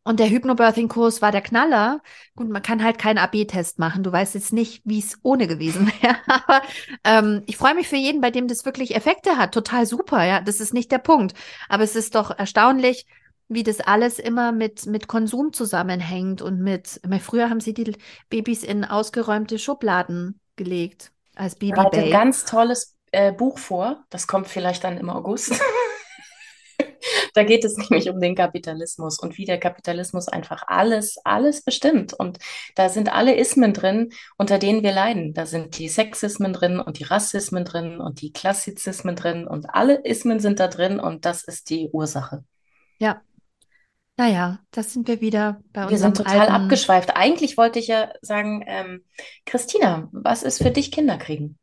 und der Hypnobirthing-Kurs war der Knaller, gut, man kann halt keinen AB-Test machen. Du weißt jetzt nicht, wie es ohne gewesen wäre. Aber ähm, ich freue mich für jeden, bei dem das wirklich Effekte hat. Total super, ja. Das ist nicht der Punkt. Aber es ist doch erstaunlich, wie das alles immer mit, mit Konsum zusammenhängt und mit, früher haben sie die Babys in ausgeräumte Schubladen gelegt als Baby. Hat ein ganz tolles äh, Buch vor. Das kommt vielleicht dann im August. da geht es nämlich um den Kapitalismus und wie der Kapitalismus einfach alles, alles bestimmt. Und da sind alle Ismen drin, unter denen wir leiden. Da sind die Sexismen drin und die Rassismen drin und die Klassizismen drin und alle Ismen sind da drin und das ist die Ursache. Ja. Naja, das sind wir wieder bei uns. Wir sind total alten... abgeschweift. Eigentlich wollte ich ja sagen, ähm, Christina, was ist für dich Kinderkriegen?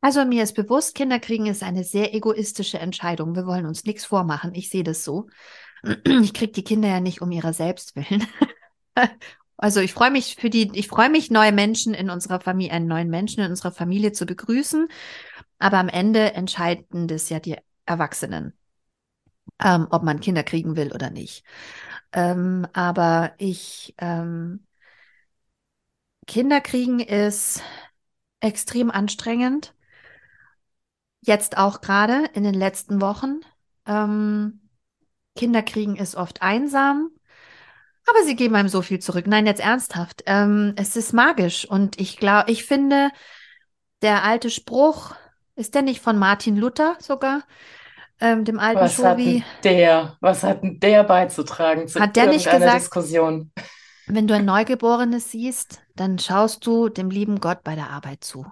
Also mir ist bewusst, Kinder kriegen ist eine sehr egoistische Entscheidung. Wir wollen uns nichts vormachen. Ich sehe das so. Ich kriege die Kinder ja nicht um ihrer selbst willen. Also ich freue mich für die, ich freue mich, neue Menschen in unserer Familie, einen neuen Menschen in unserer Familie zu begrüßen. Aber am Ende entscheiden das ja die Erwachsenen, ähm, ob man Kinder kriegen will oder nicht. Ähm, aber ich, ähm, Kinder kriegen ist extrem anstrengend jetzt auch gerade in den letzten Wochen. Ähm, Kinder kriegen ist oft einsam, aber sie geben einem so viel zurück. Nein, jetzt ernsthaft. Ähm, es ist magisch und ich glaube, ich finde, der alte Spruch, ist der nicht von Martin Luther sogar? Ähm, dem alten was. Hat der, was hat denn der beizutragen zu hat der nicht gesagt, Diskussion? Wenn du ein Neugeborenes siehst, dann schaust du dem lieben Gott bei der Arbeit zu.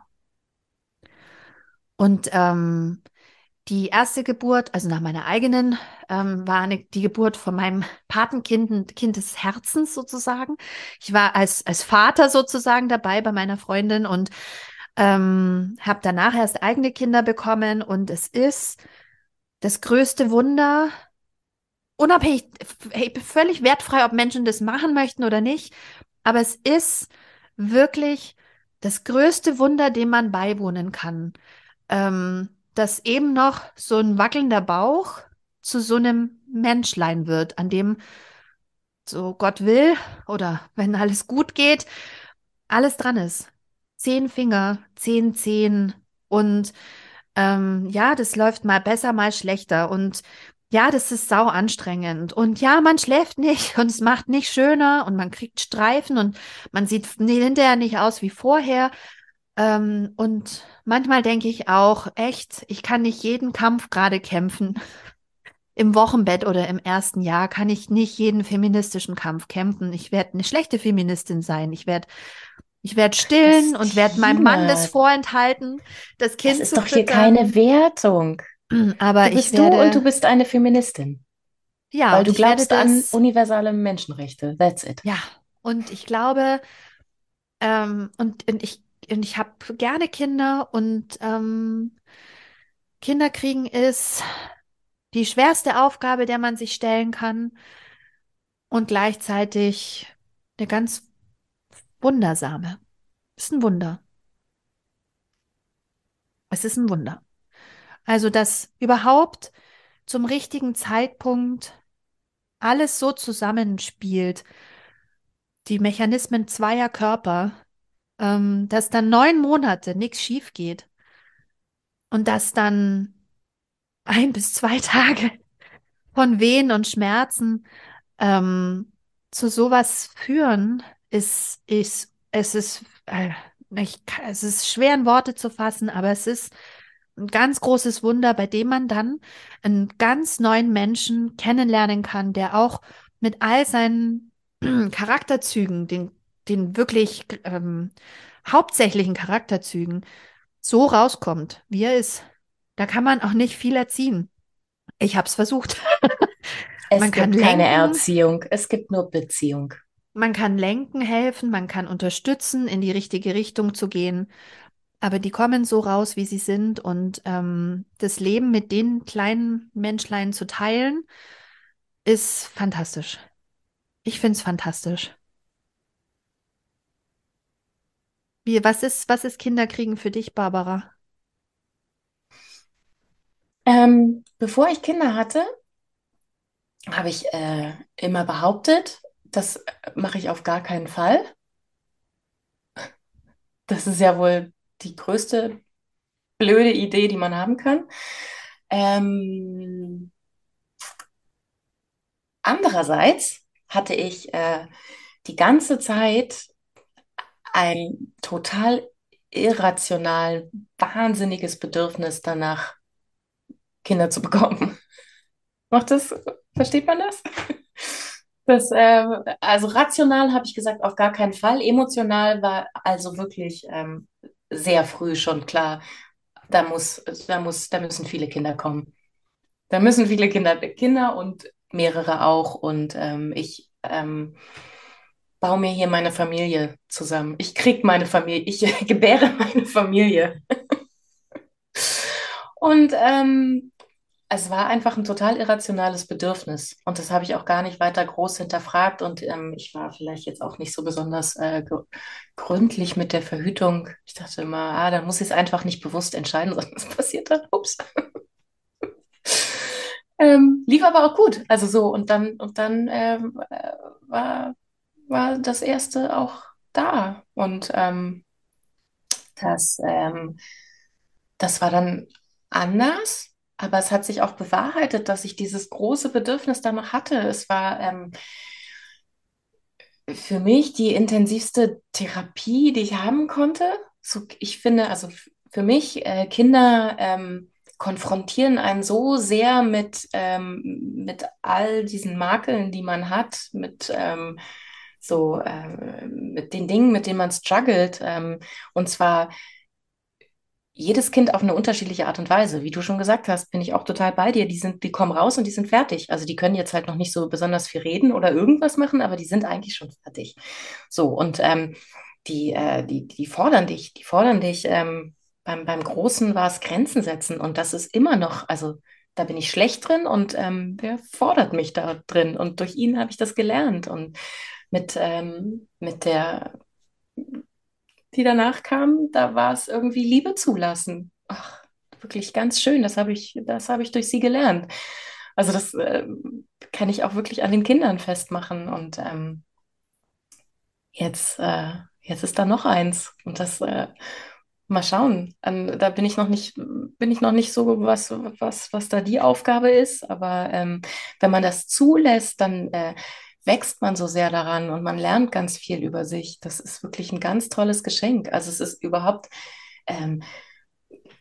Und ähm, die erste Geburt, also nach meiner eigenen, ähm, war eine, die Geburt von meinem Patenkind, Kind des Herzens sozusagen. Ich war als, als Vater sozusagen dabei bei meiner Freundin und ähm, habe danach erst eigene Kinder bekommen. Und es ist das größte Wunder, unabhängig, völlig wertfrei, ob Menschen das machen möchten oder nicht. Aber es ist wirklich das größte Wunder, dem man beiwohnen kann ähm, dass eben noch so ein wackelnder Bauch zu so einem Menschlein wird, an dem so Gott will oder wenn alles gut geht, alles dran ist. Zehn Finger, zehn Zehen und ähm, ja, das läuft mal besser, mal schlechter und ja, das ist sau anstrengend und ja, man schläft nicht und es macht nicht schöner und man kriegt Streifen und man sieht hinterher nicht aus wie vorher ähm, und manchmal denke ich auch, echt, ich kann nicht jeden Kampf gerade kämpfen. Im Wochenbett oder im ersten Jahr kann ich nicht jeden feministischen Kampf kämpfen. Ich werde eine schlechte Feministin sein. Ich werde ich werde stillen und werde meinem Mann das vorenthalten, das Kind Das ist doch hier keine Wertung. Aber du bist ich werde, du und du bist eine Feministin. Ja, weil du glaubst an universale Menschenrechte. That's it. Ja, und ich glaube, ähm, und, und ich und ich habe gerne Kinder und ähm, Kinder kriegen ist die schwerste Aufgabe, der man sich stellen kann und gleichzeitig eine ganz wundersame. Ist ein Wunder. Es ist ein Wunder. Also, dass überhaupt zum richtigen Zeitpunkt alles so zusammenspielt, die Mechanismen zweier Körper, ähm, dass dann neun Monate nichts schief geht und dass dann ein bis zwei Tage von Wehen und Schmerzen ähm, zu sowas führen, ist, ist es ist, äh, ich, es ist schwer in Worte zu fassen, aber es ist ein ganz großes Wunder, bei dem man dann einen ganz neuen Menschen kennenlernen kann, der auch mit all seinen Charakterzügen, den den wirklich ähm, hauptsächlichen Charakterzügen so rauskommt, wie er ist. Da kann man auch nicht viel erziehen. Ich habe es versucht. es man gibt keine Erziehung, es gibt nur Beziehung. Man kann lenken helfen, man kann unterstützen, in die richtige Richtung zu gehen. Aber die kommen so raus, wie sie sind. Und ähm, das Leben mit den kleinen Menschlein zu teilen, ist fantastisch. Ich finde es fantastisch. Wie, was ist, was ist Kinderkriegen für dich, Barbara? Ähm, bevor ich Kinder hatte, habe ich äh, immer behauptet, das mache ich auf gar keinen Fall. Das ist ja wohl die größte blöde Idee, die man haben kann. Ähm, andererseits hatte ich äh, die ganze Zeit ein total irrational, wahnsinniges Bedürfnis danach, Kinder zu bekommen. Macht das, versteht man das? Das, äh, also rational habe ich gesagt, auf gar keinen Fall. Emotional war also wirklich ähm, sehr früh schon klar, da muss, da muss, da müssen viele Kinder kommen. Da müssen viele Kinder, Kinder und mehrere auch. Und ähm, ich ähm, baue mir hier meine Familie zusammen. Ich krieg meine Familie, ich gebäre meine Familie. Und ähm, es war einfach ein total irrationales Bedürfnis. Und das habe ich auch gar nicht weiter groß hinterfragt. Und ähm, ich war vielleicht jetzt auch nicht so besonders äh, gründlich mit der Verhütung. Ich dachte immer, ah, da muss ich es einfach nicht bewusst entscheiden, sondern es passiert dann. Ups. ähm, lief aber auch gut. Also so, und dann, und dann ähm, äh, war, war das erste auch da. Und ähm, das, ähm, das war dann anders aber es hat sich auch bewahrheitet, dass ich dieses große Bedürfnis danach hatte. Es war ähm, für mich die intensivste Therapie, die ich haben konnte. So, ich finde, also für mich, äh, Kinder ähm, konfrontieren einen so sehr mit, ähm, mit all diesen Makeln, die man hat, mit ähm, so äh, mit den Dingen, mit denen man struggelt. Ähm, und zwar jedes Kind auf eine unterschiedliche Art und Weise. Wie du schon gesagt hast, bin ich auch total bei dir. Die sind, die kommen raus und die sind fertig. Also die können jetzt halt noch nicht so besonders viel reden oder irgendwas machen, aber die sind eigentlich schon fertig. So, und ähm, die, äh, die, die fordern dich, die fordern dich. Ähm, beim, beim Großen war es Grenzen setzen und das ist immer noch, also da bin ich schlecht drin und ähm, der fordert mich da drin und durch ihn habe ich das gelernt und mit, ähm, mit der die danach kamen, da war es irgendwie Liebe zulassen. Ach, wirklich ganz schön. Das habe ich, das habe ich durch sie gelernt. Also das äh, kann ich auch wirklich an den Kindern festmachen. Und ähm, jetzt, äh, jetzt ist da noch eins. Und das äh, mal schauen. Ähm, da bin ich noch nicht, bin ich noch nicht so, was, was, was da die Aufgabe ist. Aber ähm, wenn man das zulässt, dann äh, wächst man so sehr daran und man lernt ganz viel über sich. Das ist wirklich ein ganz tolles Geschenk. Also es ist überhaupt ähm,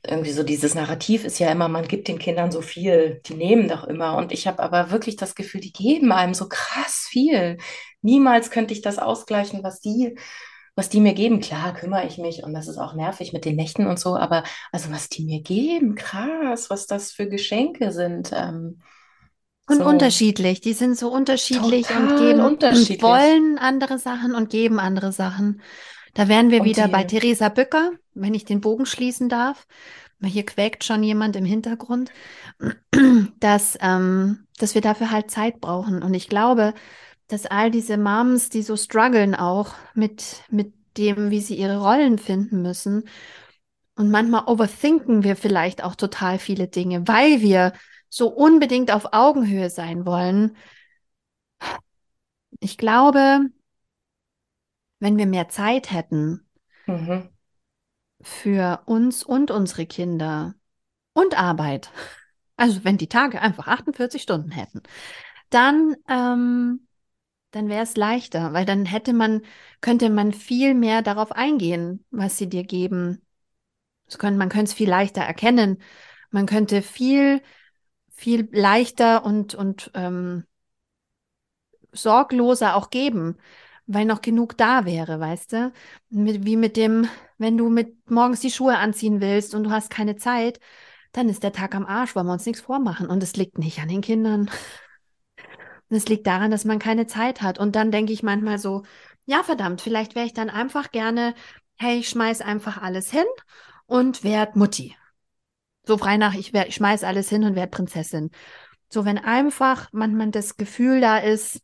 irgendwie so dieses Narrativ ist ja immer, man gibt den Kindern so viel, die nehmen doch immer. Und ich habe aber wirklich das Gefühl, die geben einem so krass viel. Niemals könnte ich das ausgleichen, was die, was die mir geben. Klar, kümmere ich mich und das ist auch nervig mit den Nächten und so, aber also was die mir geben, krass, was das für Geschenke sind. Ähm, und so unterschiedlich. Die sind so unterschiedlich und total geben, unterschiedlich. wollen andere Sachen und geben andere Sachen. Da wären wir Und wieder bei die, Theresa Bücker, wenn ich den Bogen schließen darf. Hier quäkt schon jemand im Hintergrund, dass, ähm, dass wir dafür halt Zeit brauchen. Und ich glaube, dass all diese Moms, die so strugglen auch mit, mit dem, wie sie ihre Rollen finden müssen. Und manchmal overthinken wir vielleicht auch total viele Dinge, weil wir so unbedingt auf Augenhöhe sein wollen. Ich glaube, wenn wir mehr Zeit hätten mhm. für uns und unsere Kinder und Arbeit, also wenn die Tage einfach 48 Stunden hätten, dann, ähm, dann wäre es leichter, weil dann hätte man, könnte man viel mehr darauf eingehen, was sie dir geben. Das könnte, man könnte es viel leichter erkennen. Man könnte viel viel leichter und, und ähm, sorgloser auch geben, weil noch genug da wäre, weißt du? Mit, wie mit dem, wenn du mit morgens die Schuhe anziehen willst und du hast keine Zeit, dann ist der Tag am Arsch, wollen wir uns nichts vormachen. Und es liegt nicht an den Kindern. Es liegt daran, dass man keine Zeit hat. Und dann denke ich manchmal so, ja, verdammt, vielleicht wäre ich dann einfach gerne, hey, ich schmeiß einfach alles hin und werd Mutti. So frei nach, ich, werd, ich schmeiß alles hin und werde Prinzessin. So, wenn einfach manchmal das Gefühl da ist,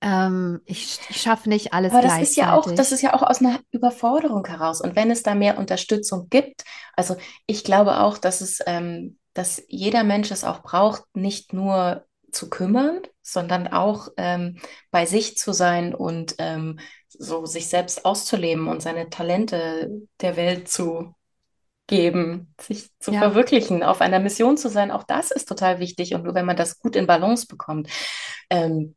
ähm, ich, ich schaffe nicht alles Aber das ist ja auch, das ist ja auch aus einer Überforderung heraus. Und wenn es da mehr Unterstützung gibt, also ich glaube auch, dass es, ähm, dass jeder Mensch es auch braucht, nicht nur zu kümmern, sondern auch ähm, bei sich zu sein und ähm, so sich selbst auszuleben und seine Talente der Welt zu geben, sich zu Ja. verwirklichen, auf einer Mission zu sein. Auch das ist total wichtig. Und nur wenn man das gut in Balance bekommt, ähm,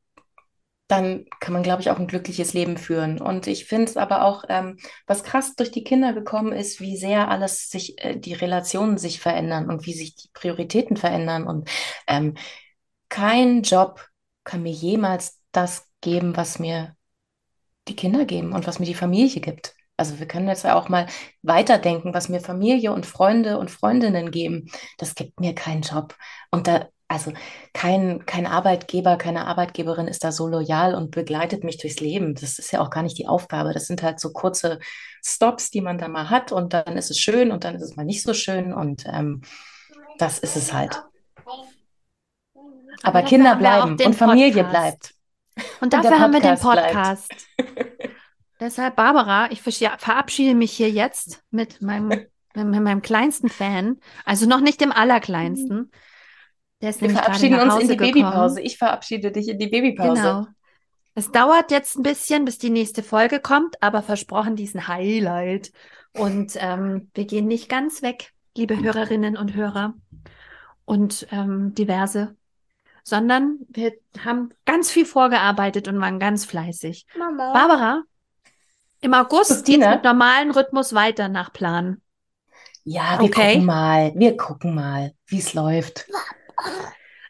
dann kann man, glaube ich, auch ein glückliches Leben führen. Und ich finde es aber auch, ähm, was krass durch die Kinder gekommen ist, wie sehr alles sich, äh, die Relationen sich verändern und wie sich die Prioritäten verändern. Und ähm, kein Job kann mir jemals das geben, was mir die Kinder geben und was mir die Familie gibt. Also wir können jetzt ja auch mal weiterdenken, was mir Familie und Freunde und Freundinnen geben. Das gibt mir keinen Job. Und da, also kein, kein Arbeitgeber, keine Arbeitgeberin ist da so loyal und begleitet mich durchs Leben. Das ist ja auch gar nicht die Aufgabe. Das sind halt so kurze Stops, die man da mal hat und dann ist es schön und dann ist es mal nicht so schön und ähm, das ist es halt. Aber Kinder bleiben und Familie Podcast. bleibt. Und Und dafür haben wir den. Podcast. Deshalb, Barbara, ich verabschiede mich hier jetzt mit meinem, mit meinem kleinsten Fan. Also noch nicht dem allerkleinsten. Der ist Wir verabschieden uns in die gekommen. Babypause. Ich verabschiede dich in die Babypause. Genau. Es dauert jetzt ein bisschen, bis die nächste Folge kommt, aber versprochen diesen Highlight. Und ähm, wir gehen nicht ganz weg, liebe Hörerinnen und Hörer und ähm, diverse, sondern wir haben ganz viel vorgearbeitet und waren ganz fleißig. Mama. Barbara, im August geht's Christine? mit normalen Rhythmus weiter nach Plan. Ja, wir Okay. gucken mal. Wir gucken mal, wie es läuft.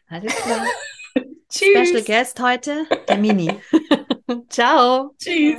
Alles klar. Tschüss. Special Guest heute, der Mini. Ciao. Tschüss.